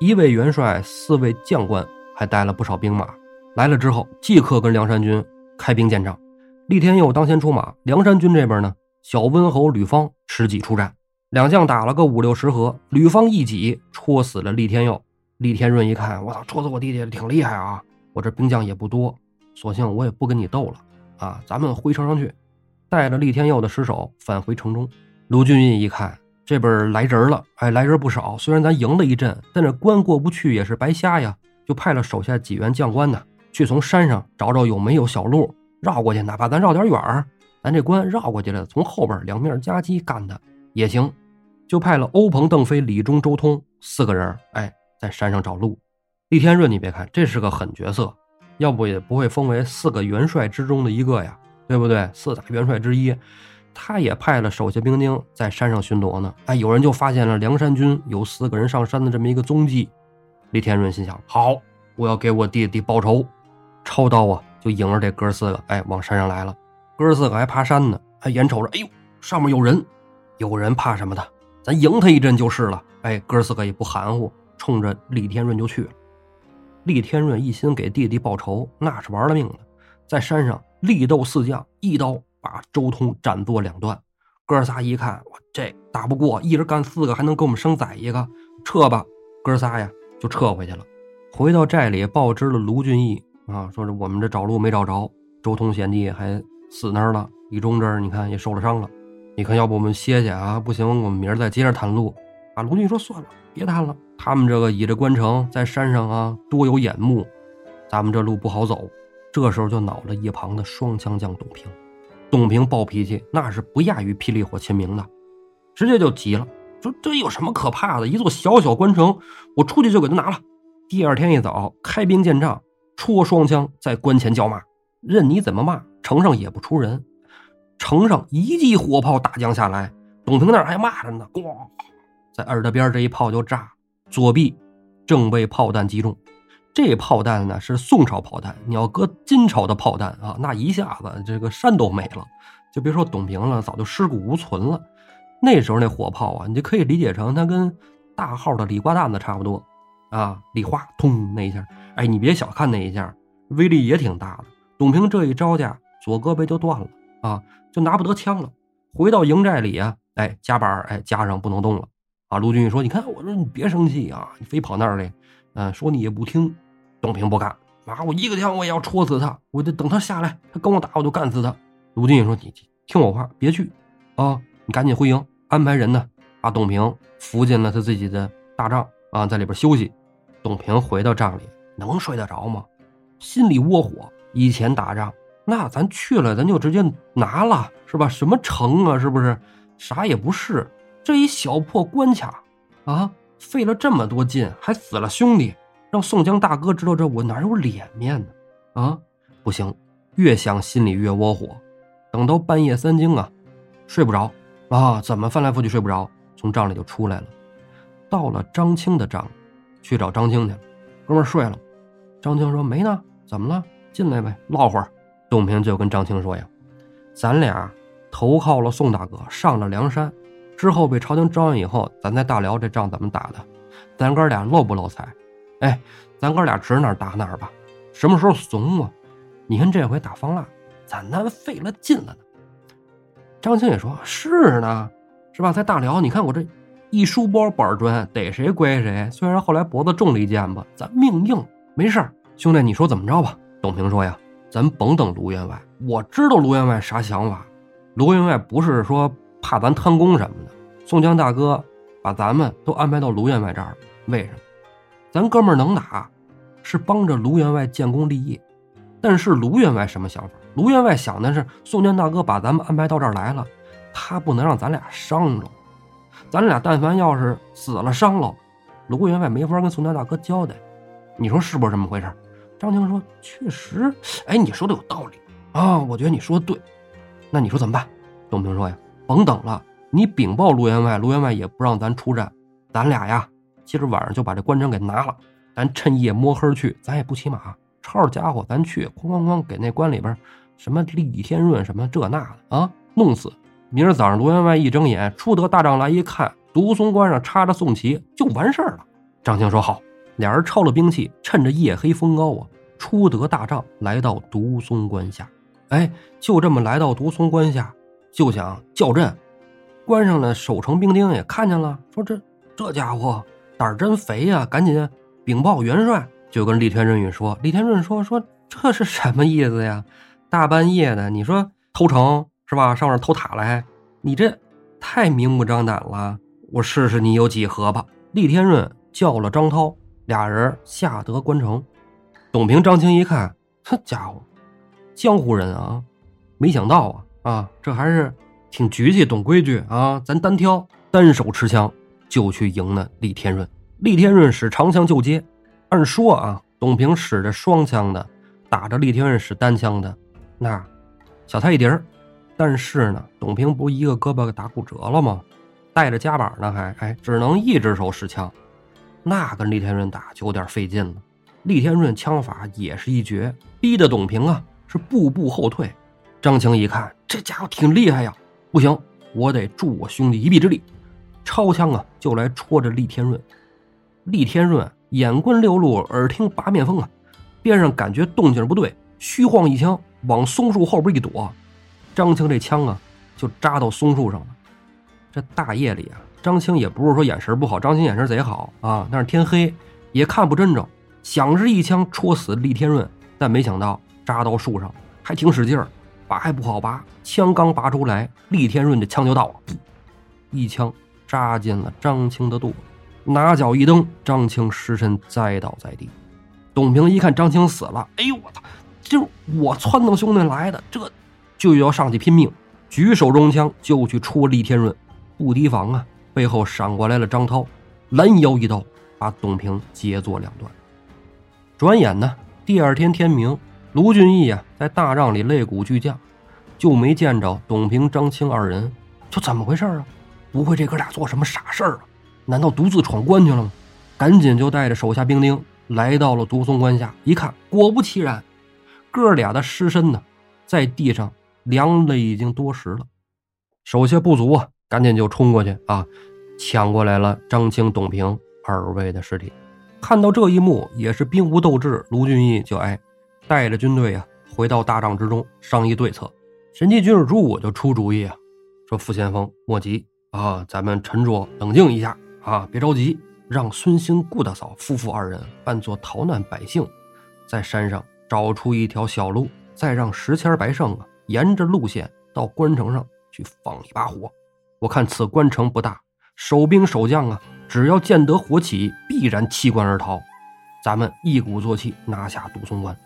一位元帅，四位将官，还带了不少兵马。来了之后，即刻跟梁山军开兵见仗。厉天佑当先出马，梁山军这边呢，小温侯吕方持戟出战，两将打了个五六十合，吕方一戟戳死了厉天佑。厉天润一看，我操，戳死我弟弟挺厉害啊！我这兵将也不多，索性我也不跟你斗了啊！咱们回城上去，带着厉天佑的尸首返回城中。卢俊义一看，这边来人了，哎，来人不少。虽然咱赢了一阵，但这关过不去也是白瞎呀，就派了手下几员将官呢，去从山上找找有没有小路。绕过去，哪怕咱绕点远儿，咱这关绕过去了，从后边两面夹击干他也行。就派了欧鹏、邓飞、李忠、周通四个人，哎，在山上找路。厉天润，你别看这是个狠角色，要不也不会封为四个元帅之中的一个呀，对不对？四大元帅之一，他也派了手下兵丁在山上巡逻呢。哎，有人就发现了梁山军有四个人上山的这么一个踪迹。李天润心想：好，我要给我弟弟报仇，抄刀啊！就迎着这哥四个，哎，往山上来了。哥四个还爬山呢，还眼瞅着，哎呦，上面有人，有人怕什么的？咱迎他一阵就是了。哎，哥四个也不含糊，冲着李天润就去了。李天润一心给弟弟报仇，那是玩了命的，在山上力斗四将，一刀把周通斩作两段。哥仨一看，我这打不过，一人干四个，还能给我们生崽一个，撤吧。哥仨呀，就撤回去了。回到寨里，报知了卢俊义。啊，说是我们这找路没找着，周通贤弟还死那儿了，李忠这儿你看也受了伤了，你看要不我们歇歇啊？不行，我们明儿再接着探路。啊，卢俊义说算了，别探了。他们这个倚着关城在山上啊，多有眼目，咱们这路不好走。这时候就恼了一旁的双枪将董平，董平暴脾气，那是不亚于霹雳火秦明的，直接就急了，说这有什么可怕的？一座小小关城，我出去就给他拿了。第二天一早开兵见仗。戳双枪在关前叫骂，任你怎么骂，城上也不出人。城上一记火炮大将下来，董平那儿还骂着呢，咣，在耳朵边这一炮就炸，左臂正被炮弹击中。这炮弹呢是宋朝炮弹，你要搁金朝的炮弹啊，那一下子这个山都没了，就别说董平了，早就尸骨无存了。那时候那火炮啊，你就可以理解成它跟大号的礼瓜弹子差不多。啊！礼花通那一下，哎，你别小看那一下，威力也挺大的。董平这一招架，左胳膊就断了啊，就拿不得枪了。回到营寨里啊，哎，夹板哎，夹上不能动了。啊，卢俊义说：“你看，我说你别生气啊，你非跑那儿来，嗯，说你也不听。”董平不干，啊，我一个枪我也要戳死他，我得等他下来，他跟我打，我就干死他。卢俊义说：“你听我话，别去啊，你赶紧回营，安排人呢，把董平扶进了他自己的大帐。”啊，在里边休息。董平回到帐里，能睡得着吗？心里窝火。以前打仗，那咱去了，咱就直接拿了，是吧？什么城啊，是不是？啥也不是。这一小破关卡，啊，费了这么多劲，还死了兄弟，让宋江大哥知道这，我哪有脸面呢？啊，不行，越想心里越窝火。等到半夜三更啊，睡不着啊，怎么翻来覆去睡不着？从帐里就出来了。到了张青的帐，去找张青去了。哥们睡了。张青说：“没呢，怎么了？进来呗，唠会儿。”董平就跟张青说：“呀，咱俩投靠了宋大哥，上了梁山，之后被朝廷招安以后，咱在大辽这仗怎么打的？咱哥俩露不露财？哎，咱哥俩指哪打哪吧。什么时候怂啊？你看这回打方腊，咱那费了劲了呢。”张青也说：“是呢，是吧？在大辽，你看我这。”一书包板砖，逮谁归谁。虽然后来脖子中了一箭吧，咱命硬，没事儿。兄弟，你说怎么着吧？董平说呀，咱甭等卢员外。我知道卢员外啥想法。卢员外不是说怕咱贪功什么的。宋江大哥把咱们都安排到卢员外这儿，为什么？咱哥们儿能打，是帮着卢员外建功立业。但是卢员外什么想法？卢员外想的是，宋江大哥把咱们安排到这儿来了，他不能让咱俩伤着。咱俩但凡要是死了伤了，卢员外没法跟宋江大哥交代，你说是不是这么回事？张青说：“确实，哎，你说的有道理。啊，我觉得你说的对。那你说怎么办？董平说呀，甭等了，你禀报卢员外，卢员外也不让咱出战，咱俩呀，今儿晚上就把这关城给拿了，咱趁夜摸黑去，咱也不骑马，抄着家伙咱去，哐哐哐给那关里边什么李天润什么这那的啊，弄死。明儿早上卢员外一睁眼，出得大帐来一看，独松关上插着宋旗，就完事儿了。张青说好，俩人抄了兵器，趁着夜黑风高啊，出得大帐，来到独松关下。哎，就这么来到独松关下，就想叫阵。关上的守城兵丁也看见了，说这这家伙胆儿真肥呀，赶紧禀报元帅。就跟厉天润宇说，厉天润说说这是什么意思呀？大半夜的，你说偷城是吧？上面偷塔来，你这太明目张胆了。我试试你有几何吧。厉天润叫了张涛，俩人下得关城。董平、张青一看，这家伙。江湖人啊，没想到啊啊，这还是挺局气、懂规矩啊！咱单挑，单手持枪就去赢了厉天润。厉天润使长枪就接，按说啊，董平使着双枪的打着厉天润使单枪的，那小菜一碟儿。但是呢，董平不一个胳膊给打骨折了吗？带着夹板呢，还哎，只能一只手使枪，那跟厉天润打就有点费劲了。厉天润枪法也是一绝，逼得董平啊。是步步后退，张青一看这家伙挺厉害呀，不行，我得助我兄弟一臂之力，抄枪啊就来戳着厉天润。厉天润眼观六路，耳听八面风啊，边上感觉动静不对，虚晃一枪往松树后边一躲，张青这枪啊就扎到松树上了。这大夜里啊，张青也不是说眼神不好，张青眼神贼好啊，但是天黑也看不真着，想是一枪戳死厉天润，但没想到。扎到树上，还挺使劲儿，拔还不好拔。枪刚拔出来，厉天润的枪就到了，一枪扎进了张青的肚子，拿脚一蹬，张青失身栽倒在地。董平一看张青死了，哎呦我操！就我撺掇兄弟来的，这就要上去拼命，举手中枪就去戳厉天润，不提防啊，背后闪过来了张涛，拦腰一刀把董平截作两段。转眼呢，第二天天明。卢俊义啊，在大帐里擂鼓巨将，就没见着董平、张青二人，就怎么回事啊？不会这哥俩做什么傻事儿啊？难道独自闯关去了吗？赶紧就带着手下兵丁来到了独松关下，一看，果不其然，哥俩的尸身呢，在地上凉了已经多时了。手下不足啊，赶紧就冲过去啊，抢过来了张青、董平二位的尸体。看到这一幕，也是兵无斗志，卢俊义就哎。带着军队啊，回到大帐之中商议对策。神机军师朱武就出主意啊，说：“傅先锋莫急啊，咱们沉着冷静一下啊，别着急，让孙兴、顾大嫂夫妇二人扮作逃难百姓，在山上找出一条小路，再让石谦、白胜啊沿着路线到关城上去放一把火。我看此关城不大，守兵守将啊，只要见得火起，必然弃关而逃。咱们一鼓作气拿下独松关。”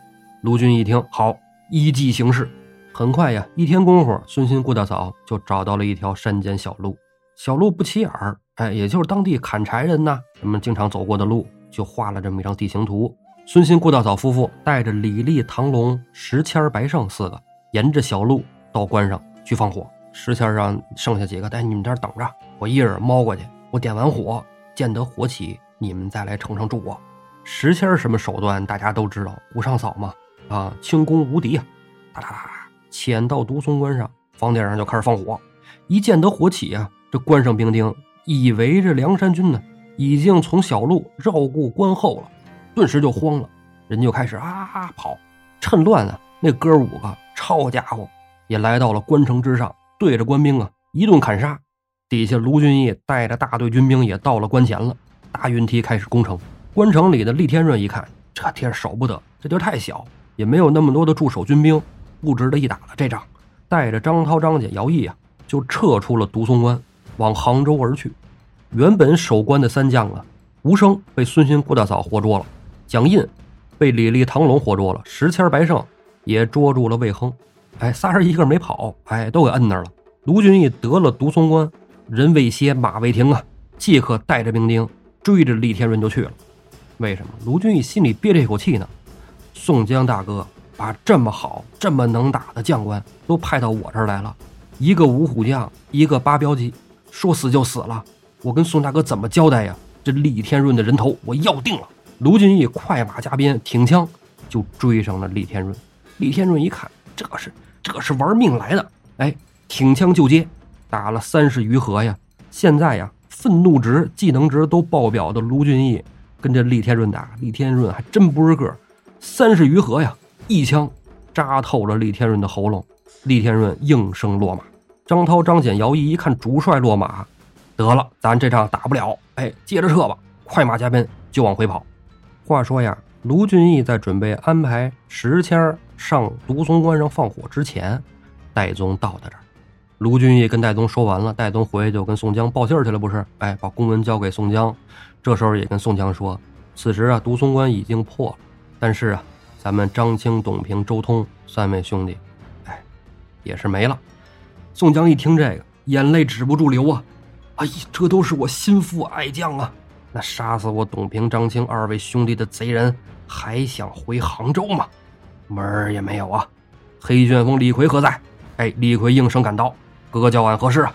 卢俊一听，好，依计行事。很快呀，一天功夫，孙新顾大嫂就找到了一条山间小路。小路不起眼儿，哎，也就是当地砍柴人呐，人们经常走过的路，就画了这么一张地形图。孙新顾大嫂夫妇带着李丽、唐龙、石谦、白胜四个，沿着小路到关上去放火。石谦让剩下几个在你们这儿等着，我一人猫过去，我点完火，见得火起，你们再来城上助我。石谦什么手段，大家都知道，无上嫂嘛。啊，轻功无敌啊！哒哒哒，潜到独松关上房顶上就开始放火。一见得火起啊，这关上兵丁以为这梁山军呢已经从小路绕过关后了，顿时就慌了，人就开始啊跑。趁乱啊，那哥五个抄家伙也来到了关城之上，对着官兵啊一顿砍杀。底下卢俊义带着大队军兵也到了关前了，大云梯开始攻城。关城里的厉天润一看，这地儿守不得，这地儿太小。也没有那么多的驻守军兵，不值得一打了。这仗，带着张涛、张简、姚毅啊，就撤出了独松关，往杭州而去。原本守关的三将啊，吴生被孙勋、顾大嫂活捉了，蒋印被李立、唐龙活捉了，石谦、白胜也捉住了魏亨。哎，仨人一个没跑，哎，都给摁那儿了。卢俊义得了独松关，人未歇，马未停啊，即刻带着兵丁追着厉天润就去了。为什么？卢俊义心里憋着一口气呢。宋江大哥把这么好、这么能打的将官都派到我这儿来了，一个五虎将，一个八标骑，说死就死了，我跟宋大哥怎么交代呀？这厉天润的人头我要定了。卢俊义快马加鞭，挺枪就追上了厉天润。厉天润一看，这是这是玩命来的，哎，挺枪就接，打了三十余合呀。现在呀，愤怒值、技能值都爆表的卢俊义跟这厉天润打，厉天润还真不是个三十余合呀，一枪扎透了厉天润的喉咙，厉天润应声落马。张涛、张简、姚毅一看主帅落马，得了，咱这仗打不了，哎，接着撤吧，快马加鞭就往回跑。话说呀，卢俊义在准备安排石谦上独松关上放火之前，戴宗到的这儿。卢俊义跟戴宗说完了，戴宗回去就跟宋江报信去了，不是？哎，把公文交给宋江。这时候也跟宋江说，此时啊，独松关已经破了，但是啊，咱们张青、董平、周通三位兄弟，哎，也是没了。宋江一听这个，眼泪止不住流啊！哎呀，这都是我心腹爱将啊！那杀死我董平、张青二位兄弟的贼人，还想回杭州吗？门儿也没有啊！黑旋风李逵何在？哎，李逵应声赶到。哥哥叫俺何事啊？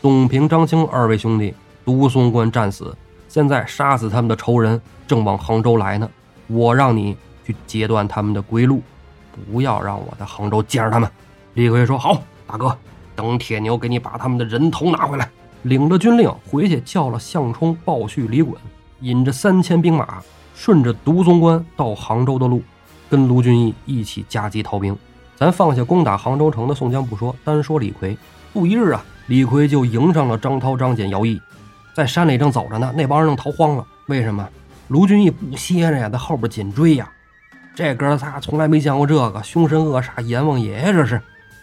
董平、张青二位兄弟独松关战死，现在杀死他们的仇人正往杭州来呢。我让你去截断他们的归路，不要让我在杭州见着他们。李逵说：“好，大哥，等铁牛给你把他们的人头拿回来。”领着军令回去叫了项冲、鲍旭、李衮，引着三千兵马，顺着独松关到杭州的路，跟卢俊义一起夹击逃兵。咱放下攻打杭州城的宋江不说，单说李逵。不一日啊，李逵就迎上了张涛、张简、姚毅，在山里正走着呢。那帮人正逃荒了。为什么？卢俊义不歇着呀，在后边紧追呀。这哥仨从来没见过这个凶神恶煞阎王爷呀！这是。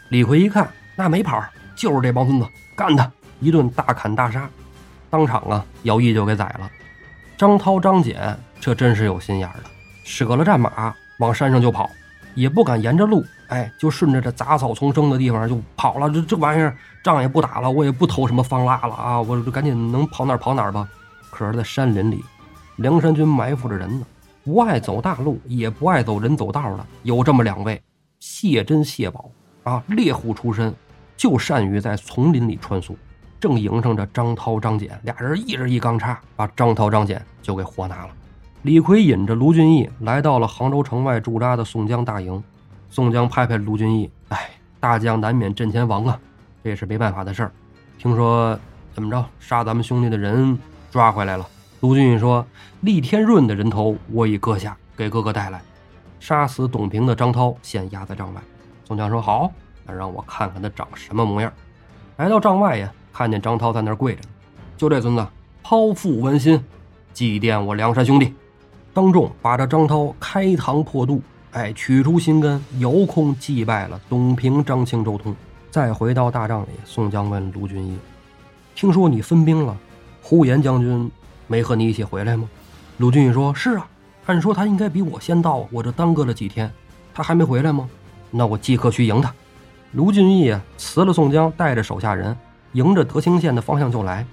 李逵一看，那没跑，就是这帮孙子，干他！一顿大砍大杀，当场啊，姚毅就给宰了。张涛、张俭这真是有心眼的，舍了战马往山上就跑，也不敢沿着路。哎，就顺着这杂草丛生的地方就跑了。这这玩意儿仗也不打了，我也不偷什么方腊了啊！我就赶紧能跑哪儿跑哪儿吧。可是，在山林里，梁山军埋伏着人呢，不爱走大路，也不爱走人走道的。有这么两位，谢珍、谢宝啊，猎户出身，就善于在丛林里穿梭。正迎上着张涛、张俭俩人，一人一钢叉，把张涛、张俭就给活拿了。李逵引着卢俊义来到了杭州城外驻扎的宋江大营。宋江拍拍卢俊义：“哎，大将难免阵前亡啊，这也是没办法的事儿。听说怎么着，杀咱们兄弟的人抓回来了。”卢俊义说：“厉天润的人头我已割下，给哥哥带来。杀死董平的张涛现押在帐外。”宋江说：“好，让我看看他长什么模样。”来到帐外呀，看见张涛在那儿跪着。就这孙子，剖腹剜心，祭奠我梁山兄弟，当众把这张涛开膛破肚。哎，取出心肝，遥控祭拜了董平、张清、周通。再回到大帐里，宋江问卢俊义：“听说你分兵了，呼延将军没和你一起回来吗？”卢俊义说：“是啊，按说他应该比我先到，我这耽搁了几天，他还没回来吗？那我即刻去迎他。”卢俊义啊，辞了宋江，带着手下人，迎着德清县的方向就来。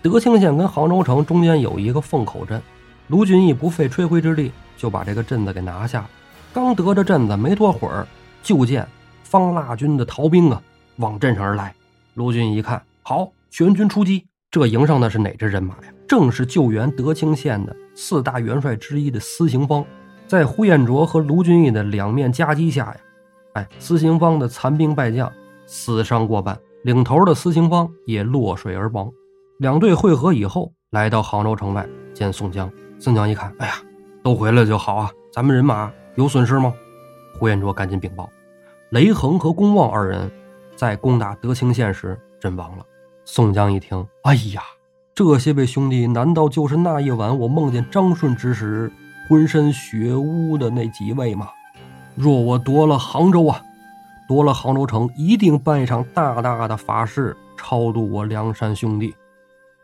德清县跟杭州城中间有一个凤口镇，卢俊义不费吹灰之力就把这个镇子给拿下了。刚得着镇子没多会儿，就见方腊军的逃兵啊往镇上而来。卢俊义一看，好，全军出击。这营上的是哪支人马呀？正是救援德清县的四大元帅之一的司行方。在呼延灼和卢俊义的两面夹击下呀，哎，司行方的残兵败将，死伤过半，领头的司行方也落水而亡。两队会合以后，来到杭州城外见宋江。宋江一看，哎呀，都回来就好啊，咱们人马。有损失吗？呼延灼赶紧禀报：雷横和公望二人在攻打德清县时阵亡了。宋江一听，哎呀，这些位兄弟难道就是那一晚我梦见张顺之时浑身血污的那几位吗？若我夺了杭州啊，夺了杭州城，一定办一场大大的法事，超度我梁山兄弟。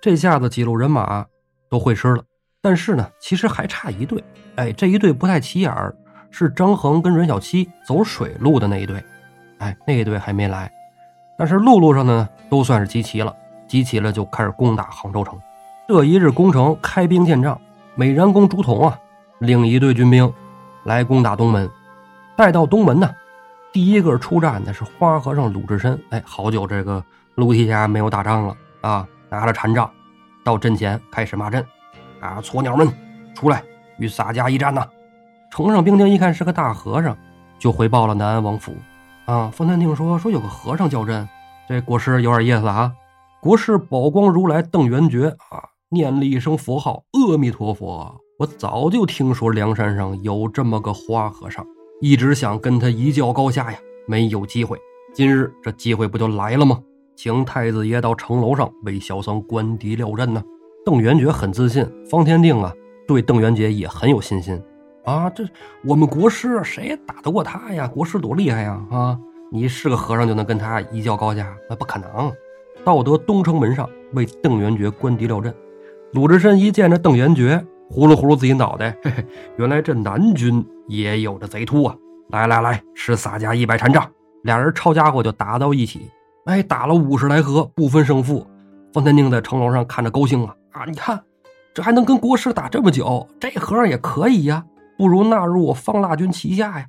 这下子几路人马都会师了，但是呢，其实还差一队。哎，这一队不太起眼儿。是张衡跟阮小七走水路的那一队，哎，那一队还没来，但是陆路上呢都算是集齐了，集齐了就开始攻打杭州城。这一日攻城，开兵见仗，美髯公朱仝啊领一队军兵来攻打东门。待到东门呢，第一个出战的是花和尚鲁智深。哎，好久这个陆提辖没有打仗了啊，拿着禅杖到阵前开始骂阵啊，撮鸟们出来与洒家一战呐！城上兵丁一看是个大和尚，就回报了南安王府啊。方天定说说有个和尚叫阵，这国师有点意思啊。国师宝光如来邓元觉啊。念了一声佛号，阿弥陀佛！我早就听说梁山上有这么个花和尚，一直想跟他一较高下呀，没有机会。今日这机会不就来了吗？请太子爷到城楼上为小僧观敌料阵呢。邓元觉很自信，方天定啊，对邓元杰也很有信心啊。这我们国师谁打得过他呀？国师多厉害呀！啊，你是个和尚就能跟他一较高下？那不可能。到得东城门上为邓元觉观敌料阵。鲁智深一见着邓元觉，呼噜呼噜自己脑袋，嘿嘿，原来这南军也有着贼秃啊！来来来，吃洒家一百禅杖，俩人抄家伙就打到一起，哎，打了五十来合，不分胜负。方天定在城楼上看着高兴啊啊！你看，这还能跟国师打这么久，这和尚也可以呀，不如纳入我方腊军旗下呀。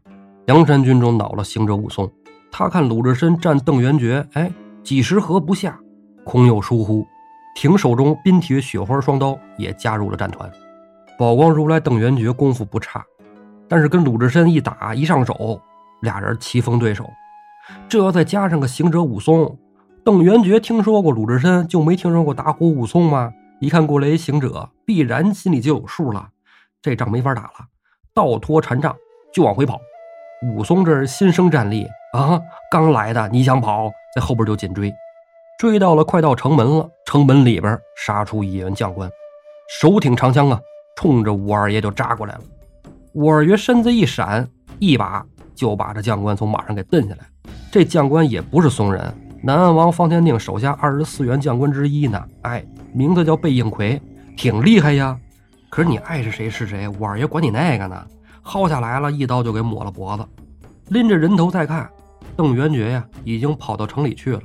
梁山军中恼了行者武松，他看鲁智深战邓元觉，哎，几十合不下，空有疏忽。挺手中冰铁雪花双刀，也加入了战团。宝光如来、邓元觉功夫不差，但是跟鲁智深一打一上手，俩人棋逢对手。这要再加上个行者武松，邓元觉听说过鲁智深，就没听说过打虎武松吗？一看过来一行者，必然心里就有数了。这仗没法打了，倒拖禅杖就往回跑。武松这是新生战力啊，刚来的，你想跑，在后边就紧追。追到了，快到城门了。城门里边杀出一员将官，手挺长枪啊，冲着武二爷就扎过来了。武二爷身子一闪，一把就把这将官从马上给蹬下来。这将官也不是怂人，南安王方天定手下二十四员将官之一呢。哎，名字叫贝应奎，挺厉害呀。可是你爱是谁是谁，武二爷管你那个呢？薅下来了一刀就给抹了脖子。拎着人头再看，邓元觉呀，已经跑到城里去了。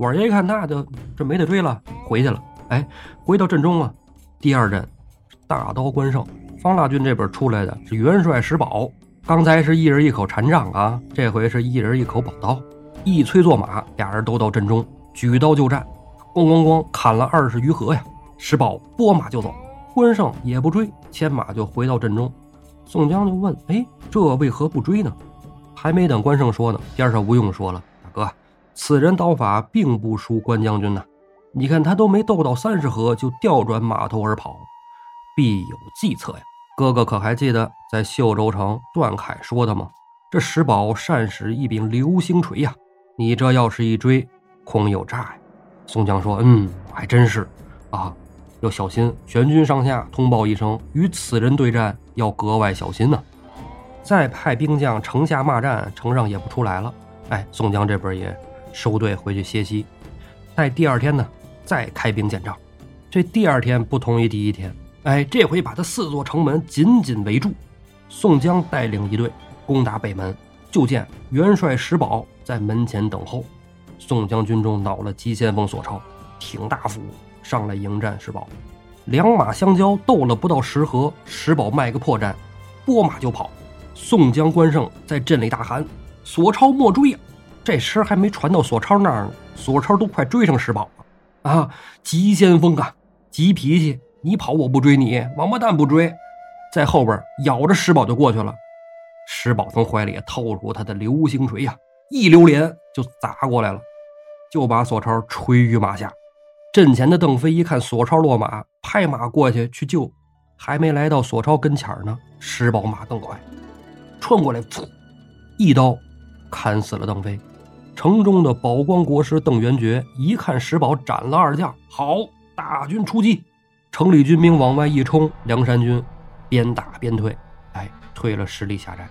二爷一看，那就这没得追了，回去了。哎，回到阵中啊，第二阵大刀关胜，方大军这边出来的是元帅石宝。刚才是一人一口禅杖啊，这回是一人一口宝刀。一催坐马，俩人都到阵中，举刀就战，咣咣咣砍了二十余合呀。石宝拨马就走，关胜也不追，牵马就回到阵中。宋江就问：“哎，这为何不追呢？”还没等关胜说呢，边上吴用说了：“大哥。”此人刀法并不输关将军呐，你看他都没斗到三十合，就调转马头而跑，必有计策呀！哥哥可还记得在秀州城段凯说的吗？这石宝善使一柄流星锤呀，你这要是一追，恐有诈呀！宋江说：“嗯，还真是啊，要小心，全军上下通报一声，与此人对战要格外小心呐！再派兵将城下骂战，城上也不出来了。哎，宋江这边也。”收队回去歇息，待第二天呢，再开兵见仗。这第二天不同于第一天，哎，这回把他四座城门紧紧围住。宋江带领一队攻打北门，就见元帅石宝在门前等候。宋江军中恼了急先锋索超，挺大斧上来迎战石宝，两马相交，斗了不到十合，石宝卖个破绽，拨马就跑。宋江、关胜在阵里大喊：“索超莫追呀！”这声还没传到索超那儿呢，索超都快追上石宝了啊！急先锋啊，急脾气，你跑我不追你，王八蛋不追，在后边咬着石宝就过去了。石宝从怀里掏出他的流星锤呀，一溜连就砸过来了，就把索超锤于马下。阵前的邓飞一看索超落马，拍马过去去救，还没来到索超跟前呢，石宝马更快，窜过来，噗，一刀砍死了邓飞。城中的宝光国师邓元觉一看石宝斩了二将，好，大军出击。城里军兵往外一冲，梁山军边打边退，哎，退了十里下寨。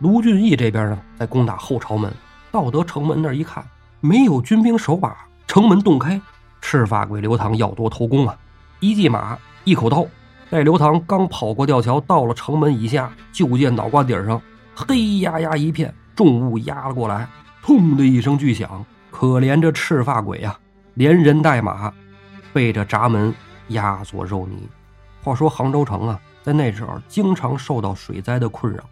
卢俊义这边呢，在攻打后朝门。到得城门那儿一看，没有军兵守把，城门洞开。赤发鬼刘唐要夺头功啊！一骑马，一口刀。待刘唐刚跑过吊桥，到了城门以下，就见脑瓜顶上黑压压一片，重物压了过来。砰的一声巨响，可怜这赤发鬼呀，连人带马被这闸门压作肉泥。话说杭州城啊，在那时候经常受到水灾的困扰，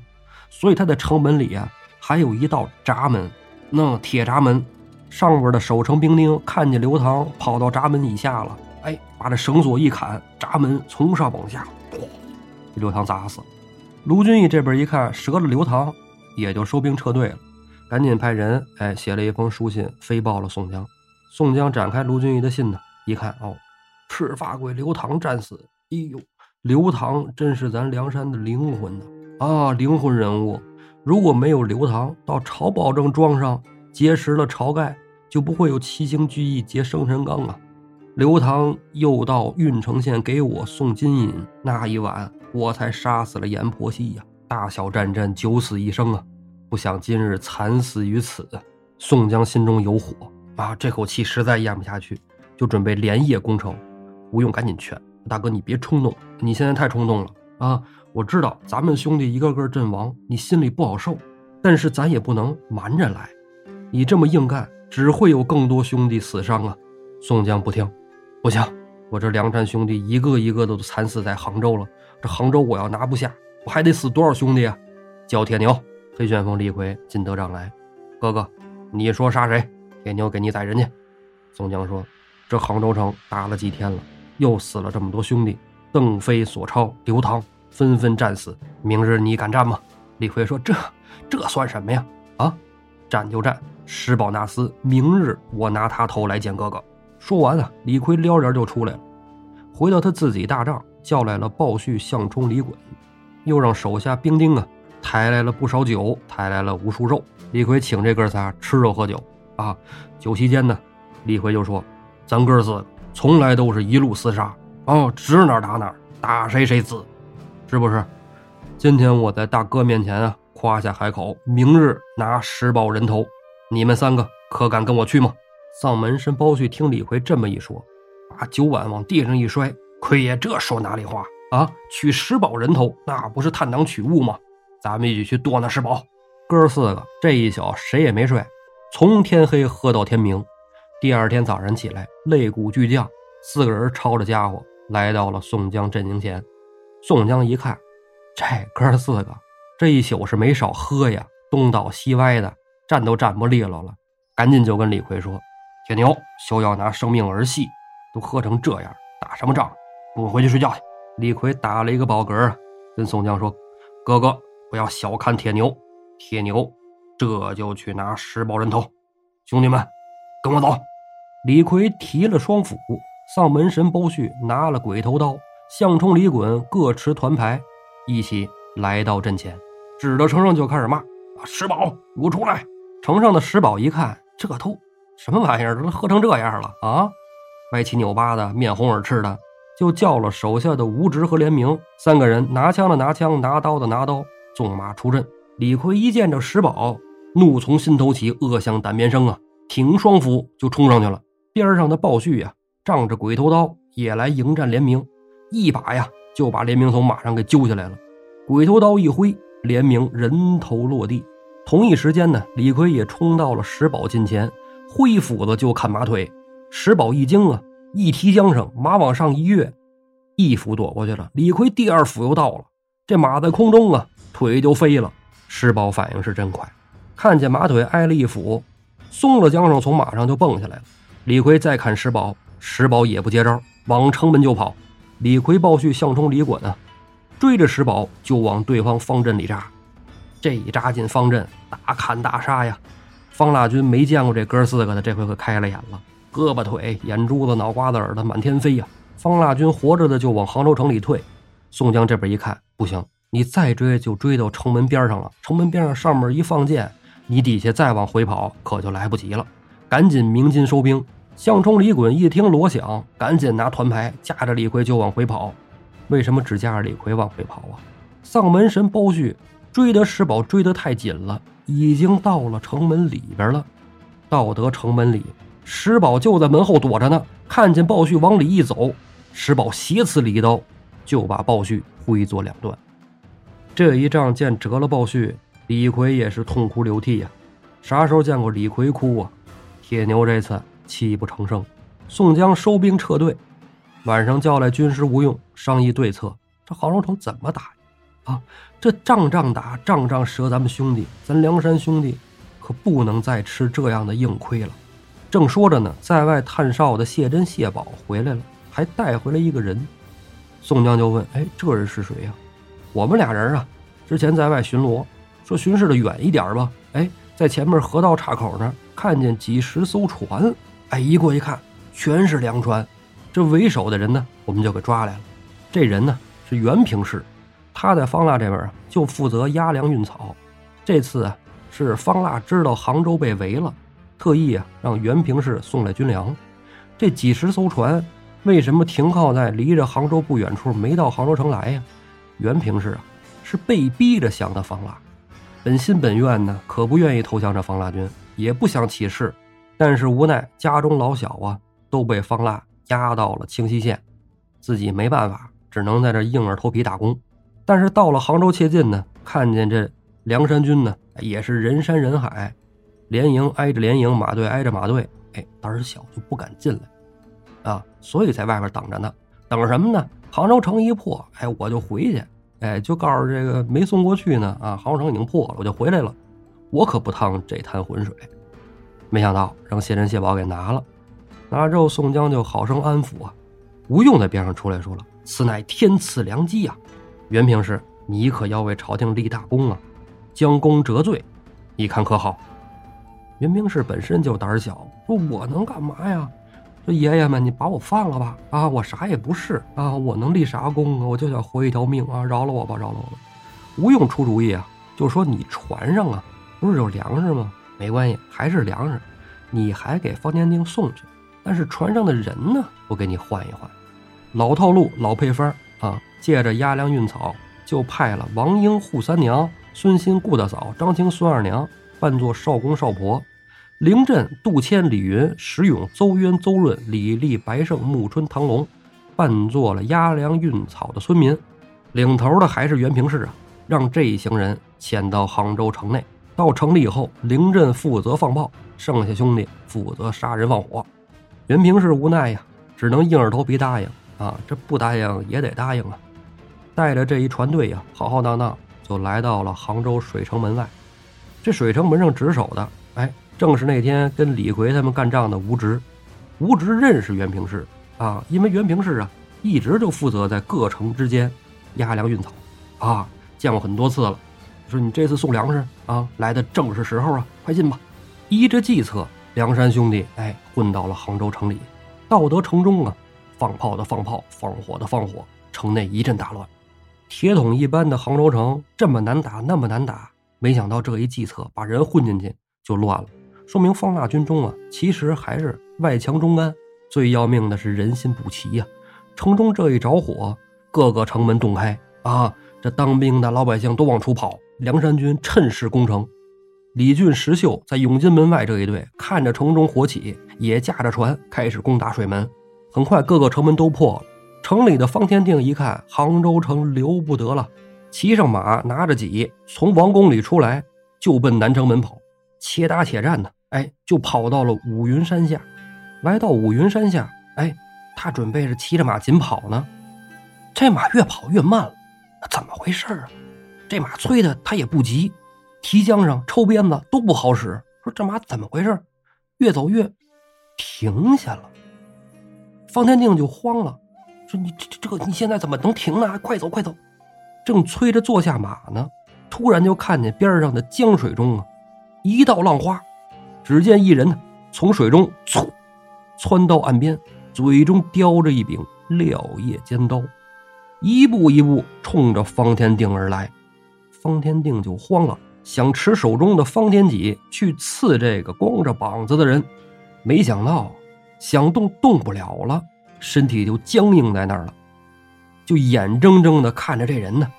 所以他的城门里啊还有一道闸门，那铁闸门上边的守城兵丁看见刘唐跑到闸门以下了，哎，把这绳索一砍，闸门从上往下，嚯，刘唐砸死。卢俊义这边一看折了刘唐，也就收兵撤退了，赶紧派人哎写了一封书信飞报了宋江。宋江展开卢俊义的信呢，一看哦，赤发鬼刘唐战死。哎呦，刘唐真是咱梁山的灵魂呐啊，灵魂人物。如果没有刘唐到朝保正庄上结识了晁盖，就不会有七星聚义结生辰纲啊。刘唐又到郓城县给我送金银，那一晚。我才杀死了阎婆惜呀！大小战战，九死一生啊！不想今日惨死于此。宋江心中有火啊，这口气实在咽不下去，就准备连夜攻城。吴用赶紧劝大哥：“你别冲动，你现在太冲动了啊！我知道咱们兄弟一个个阵亡，你心里不好受，但是咱也不能瞒着来。你这么硬干，只会有更多兄弟死伤啊！”宋江不听，不行，我这梁山兄弟一个一个都惨死在杭州了。这杭州我要拿不下，我还得死多少兄弟啊！叫铁牛、黑旋风、李逵、金德章来，哥哥，你说杀谁？铁牛给你宰人去。宋江说：“这杭州城打了几天了，又死了这么多兄弟，邓飞、索超、刘唐纷纷战死。明日你敢战吗？”李逵说：“这这算什么呀？啊，战就战，石宝纳斯，明日我拿他头来见哥哥。”说完啊，李逵撩人就出来了，回到他自己大帐。叫来了鲍旭、项冲、李衮，又让手下兵丁啊抬来了不少酒，抬来了无数肉。李逵请这哥仨吃肉喝酒啊。酒席间呢，李逵就说：“咱哥四个从来都是一路厮杀哦，指哪打哪，打谁谁死，是不是？今天我在大哥面前啊夸下海口，明日拿十宝人头，你们三个可敢跟我去吗？”丧门神包旭听李逵这么一说，把酒碗往地上一摔。奎爷，这说哪里话啊？取十宝人头，那不是探囊取物吗？咱们一起去夺那十宝。哥四个这一宿谁也没睡，从天黑喝到天明。第二天早上起来，肋骨巨降，四个人抄着家伙来到了宋江阵营前。宋江一看，这哥四个这一宿是没少喝呀，东倒西歪的，站都站不利落了。赶紧就跟李逵说：“铁牛休要拿生命儿戏，都喝成这样，打什么仗？”跟我回去睡觉去。李逵打了一个饱嗝，跟宋江说：“哥哥，不要小看铁牛，铁牛这就去拿十包人头。兄弟们，跟我走。”李逵提了双斧，丧门神包旭拿了鬼头刀，项冲、李衮各持团牌，一起来到阵前，指着城上就开始骂：“石宝，给我出来！”城上的石宝一看，这都什么玩意儿？都喝成这样了啊！歪七扭八的，面红耳赤的。就叫了手下的吴直和连明三个人，拿枪的拿枪，拿刀的拿刀，纵马出阵。李逵一见着石宝，怒从心头起，恶向胆边生啊！挺双斧就冲上去了。边上的鲍旭呀，仗着鬼头刀也来迎战连明，一把呀就把连明从马上给揪下来了。鬼头刀一挥，连明人头落地。同一时间呢，李逵也冲到了石宝近前，挥斧子就砍马腿。石宝一惊啊！一提缰绳，马往上一跃，一斧躲过去了。李逵第二斧又到了，这马在空中啊，腿就飞了。石宝反应是真快，看见马腿挨了一斧，松了缰绳，从马上就蹦下来了。李逵再看石宝，石宝也不接招，往城门就跑。李逵、鲍旭、向冲、李衮啊，追着石宝就往对方方阵里扎。这一扎进方阵，大砍大杀呀！方腊军没见过这哥四个的，这回可开了眼了。胳膊腿、眼珠子、脑瓜子、耳朵满天飞呀！方腊军活着的就往杭州城里退。宋江这边一看，不行，你再追就追到城门边上了。城门边上上面一放箭，你底下再往回跑可就来不及了。赶紧鸣金收兵。项冲、李衮一听锣响，赶紧拿团牌架着李逵就往回跑。为什么只架着李逵往回跑啊？丧门神包旭追得石宝追得太紧了，已经到了城门里边了。到得城门里。石宝就在门后躲着呢，看见鲍旭往里一走，石宝斜刺里一刀，就把鲍旭挥作两段。这一仗见折了鲍旭，李逵也是痛哭流涕呀。啥时候见过李逵哭啊？铁牛这次泣不成声。宋江收兵撤退，晚上叫来军师吴用商议对策。这杭州城怎么打？啊！这仗仗打，仗仗折咱们兄弟，咱梁山兄弟可不能再吃这样的硬亏了。正说着呢，在外探哨的谢珍、谢宝回来了，还带回来一个人。宋江就问：“哎，这人是谁呀？”我们俩人啊，之前在外巡逻，说巡视的远一点吧。哎，在前面河道岔口那儿看见几十艘船，哎，一过一看，全是粮船。这为首的人呢，我们就给抓来了。这人呢是袁平氏，他在方腊这边啊，就负责押粮运草。这次啊，是方腊知道杭州被围了，特意啊让袁平氏送来军粮。这几十艘船。为什么停靠在离着杭州不远处，没到杭州城来呀？袁平氏啊，是被逼着降的方腊，本心本愿呢，可不愿意投降这方腊军，也不想起事，但是无奈家中老小啊都被方腊押到了清溪县，自己没办法，只能在这硬着头皮打工。但是到了杭州切近呢，看见这梁山军呢，也是人山人海，连营挨着连营，马队挨着马队，哎，胆小就不敢进来。啊，所以在外边等着呢，等什么呢？杭州城一破，哎，我就回去，哎，就告诉这个没送过去呢。啊，杭州城已经破了，我就回来了。我可不趟这滩浑水。没想到让谢珍、谢宝给拿了，拿了之后，宋江就好生安抚啊。吴用在边上出来说了：“此乃天赐良机呀，袁平氏，你可要为朝廷立大功啊，将功折罪，你看可好？”袁平氏本身就胆小，说：“我能干嘛呀？”说爷爷们，你把我放了吧！啊，我啥也不是啊，我能立啥功啊？我就想活一条命啊！饶了我吧，饶了我吧！吴用出主意啊，就说你船上啊，不是有粮食吗？没关系，还是粮食，你还给方天定送去。但是船上的人呢，我给你换一换。老套路，老配方啊！借着押粮运草，就派了王英扈三娘、孙新顾大嫂、张青孙二娘扮作少公少婆。凌震、杜迁、李云、石勇、邹渊、邹润、李立、白胜、穆春、唐龙，扮作了押粮运草的村民。领头的还是袁平氏啊，让这一行人潜到杭州城内。到城里以后，凌震负责放炮，剩下兄弟负责杀人放火。袁平氏无奈呀，只能硬着头皮答应啊，这不答应也得答应啊。带着这一船队呀，浩浩荡荡就来到了杭州水城门外。这水城门上值守的，哎。正是那天跟李逵他们干仗的吴直，吴直认识袁平氏啊，因为袁平氏啊一直就负责在各城之间押粮运草，啊，见过很多次了。说你这次送粮食啊，来的正是时候啊，快进吧。依着计策，梁山兄弟哎混到了杭州城里，到得城中啊，放炮的放炮，放火的放火，城内一阵大乱。铁桶一般的杭州城这么难打，那么难打，没想到这一计策把人混进去就乱了。说明方腊军中啊，其实还是外强中干。最要命的是人心不齐呀！城中这一着火，各个城门洞开啊，这当兵的老百姓都往出跑。梁山军趁势攻城。李俊、石秀在永金门外这一队，看着城中火起，也驾着船开始攻打水门。很快，各个城门都破了。城里的方天定一看，杭州城留不得了，骑上马，拿着戟，从王宫里出来，就奔南城门跑。且打且战呢。哎，就跑到了五云山下，来到五云山下，哎，他准备着骑着马紧跑呢，这马越跑越慢了，怎么回事啊？这马催的他也不急，提缰上抽鞭子都不好使。说这马怎么回事？越走越停下了。方天定就慌了，说你这这个你现在怎么能停呢？快走快走！正催着坐下马呢，突然就看见边上的江水中啊，一道浪花。只见一人呢，从水中窜窜到岸边，嘴中叼着一柄料叶尖刀，一步一步冲着方天定而来。方天定就慌了，想持手中的方天戟去刺这个光着膀子的人，没想到想动动不了了，身体就僵硬在那儿了，就眼睁睁的看着这人呢，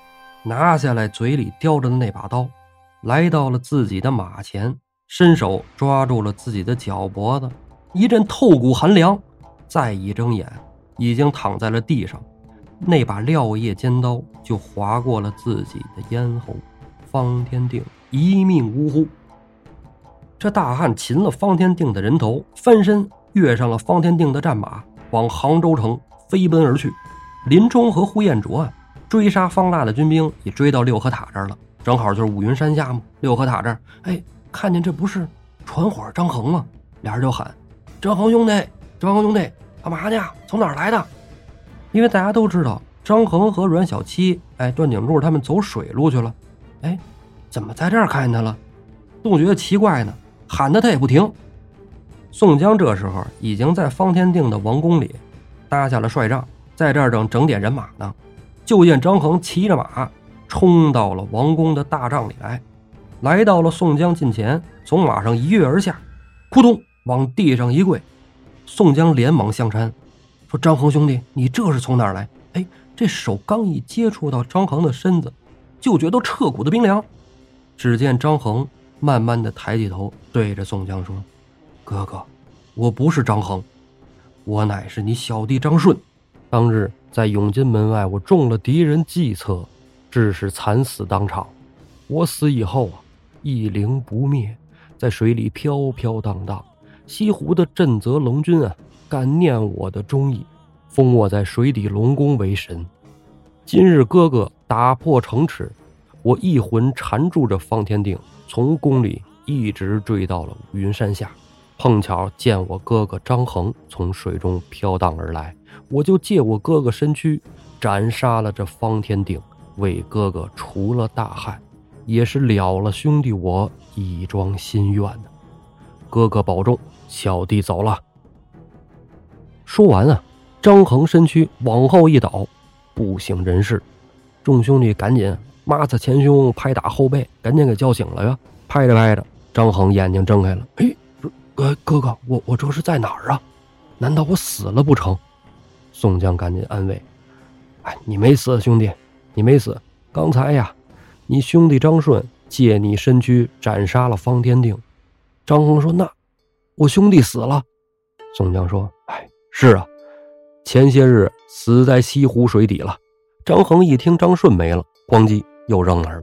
拿下来嘴里叼着的那把刀，来到了自己的马前。伸手抓住了自己的脚脖子，一阵透骨寒凉。再一睁眼，已经躺在了地上，那把撂叶尖刀就划过了自己的咽喉。方天定一命呜呼。这大汉擒了方天定的人头，翻身跃上了方天定的战马，往杭州城飞奔而去。林冲和呼延灼啊追杀方腊的军兵已追到六合塔这儿了，正好就是五云山下嘛。六合塔这儿，哎，看见这不是传火张衡吗？俩人就喊：“张衡兄弟，张衡兄弟，干嘛呢？从哪儿来的？”因为大家都知道张衡和阮小七，哎，段景柱他们走水路去了，哎，怎么在这儿看见他了？都觉得奇怪呢，喊他他也不停。宋江这时候已经在方天定的王宫里搭下了帅帐，在这儿正整点人马呢。就见张衡骑着马冲到了王宫的大帐里来，来到了宋江近前，从马上一跃而下，扑通往地上一跪。宋江连忙相搀，说：“张衡兄弟，你这是从哪儿来？”哎，这手刚一接触到张衡的身子，就觉得彻骨的冰凉。只见张衡慢慢的抬起头，对着宋江说：“哥哥，我不是张衡，我乃是你小弟张顺。当日。”在永金门外，我中了敌人计策，致使惨死当场。我死以后啊，一灵不灭，在水里飘飘荡荡。西湖的震泽龙君啊，感念我的忠义，封我在水底龙宫为神。今日哥哥打破城池，我一魂缠住着方天定，从宫里一直追到了五云山下。碰巧见我哥哥张衡从水中飘荡而来，我就借我哥哥身躯斩杀了这方天定，为哥哥除了大害，也是了了兄弟我一桩心愿呢。哥哥保重，小弟走了。说完啊，张衡身躯往后一倒，不省人事。众兄弟赶紧抹擦前胸，拍打后背，赶紧给叫醒了呀！拍着拍着，张衡眼睛睁开了，嘿。哥哥哥，我我这是在哪儿啊？难道我死了不成？宋江赶紧安慰：“哎，你没死，兄弟，你没死。刚才呀，你兄弟张顺借你身躯斩杀了方天定。”张衡说：“那我兄弟死了。”宋江说：“哎，是啊，前些日死在西湖水底了。”张衡一听张顺没了，咣叽又扔那儿了。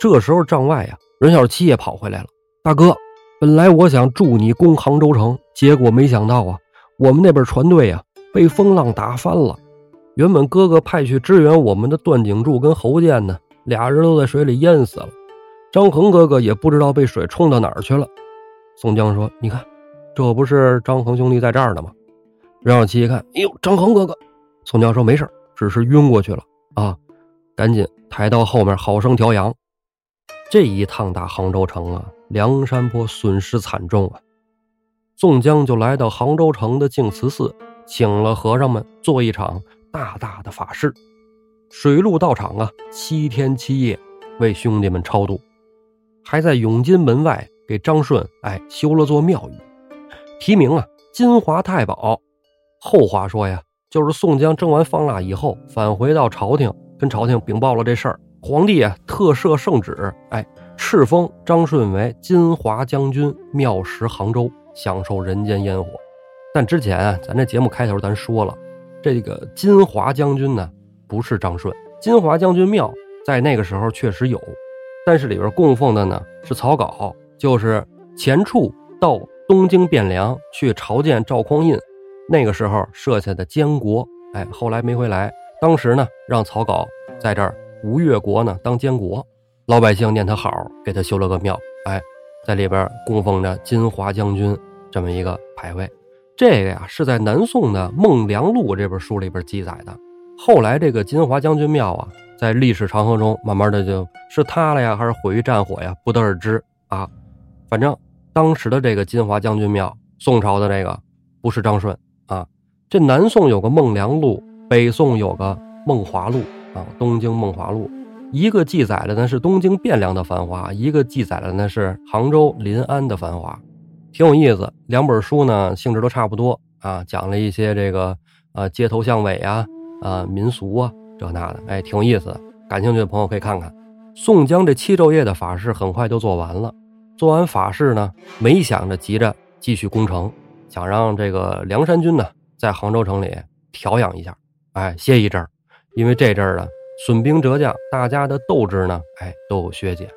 这时候帐外呀，任小七也跑回来了，大哥。本来我想助你攻杭州城，结果没想到啊，我们那边船队啊被风浪打翻了。原本哥哥派去支援我们的段景柱跟侯健呢，俩人都在水里淹死了。张衡哥哥也不知道被水冲到哪儿去了。宋江说：“你看，这不是张衡兄弟在这儿呢吗？”任小七一看，哎呦，张衡哥哥。宋江说：“没事只是晕过去了啊，赶紧抬到后面，好生调养。”这一趟打杭州城啊。梁山泊损失惨重啊！宋江就来到杭州城的净慈寺，请了和尚们做一场大大的法事，水陆道场啊，七天七夜为兄弟们超度，还在永金门外给张顺哎修了座庙宇，题名啊金华太保。后话说呀，就是宋江征完方腊以后，返回到朝廷，跟朝廷禀报了这事儿，皇帝啊特赦圣旨，哎。敕封张顺为金华将军，庙食杭州，享受人间烟火。但之前啊，咱这节目开头咱说了，这个金华将军呢不是张顺。金华将军庙在那个时候确实有，但是里边供奉的呢是草稿，就是钱处到东京汴梁去朝见赵匡胤，那个时候设下的监国。哎，后来没回来，当时呢让草稿在这儿吴越国呢当监国。老百姓念他好，给他修了个庙，哎，在里边供奉着金华将军这么一个牌位。这个呀是在南宋的《孟良录》这本书里边记载的。后来这个金华将军庙啊，在历史长河中慢慢的就是塌了呀，还是毁于战火呀，不得而知啊。反正当时的这个金华将军庙，宋朝的这个不是张顺啊。这南宋有个《孟良录》，北宋有个《梦华录》啊，《东京梦华录》。一个记载了呢是东京汴梁的繁华，一个记载了呢是杭州临安的繁华，挺有意思。两本书呢性质都差不多啊，讲了一些这个呃街头巷尾啊啊民俗啊这那的，哎，挺有意思的。感兴趣的朋友可以看看。宋江这七昼夜的法事很快就做完了，做完法事呢，没想着急着继续攻城，想让这个梁山军呢在杭州城里调养一下，哎，歇一阵儿，因为这阵儿呢。损兵折将，大家的斗志呢，哎，都有削减。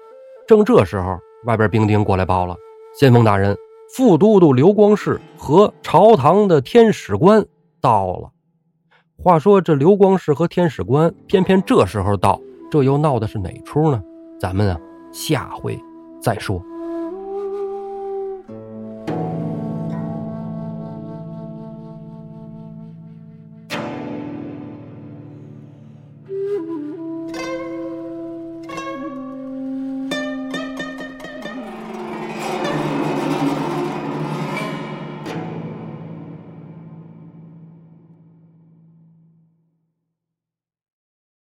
正这时候，外边兵丁过来报了：先锋大人，副都督刘光世和朝堂的天使官到了。话说这刘光世和天使官偏偏这时候到，这又闹的是哪出呢？咱们啊，下回再说。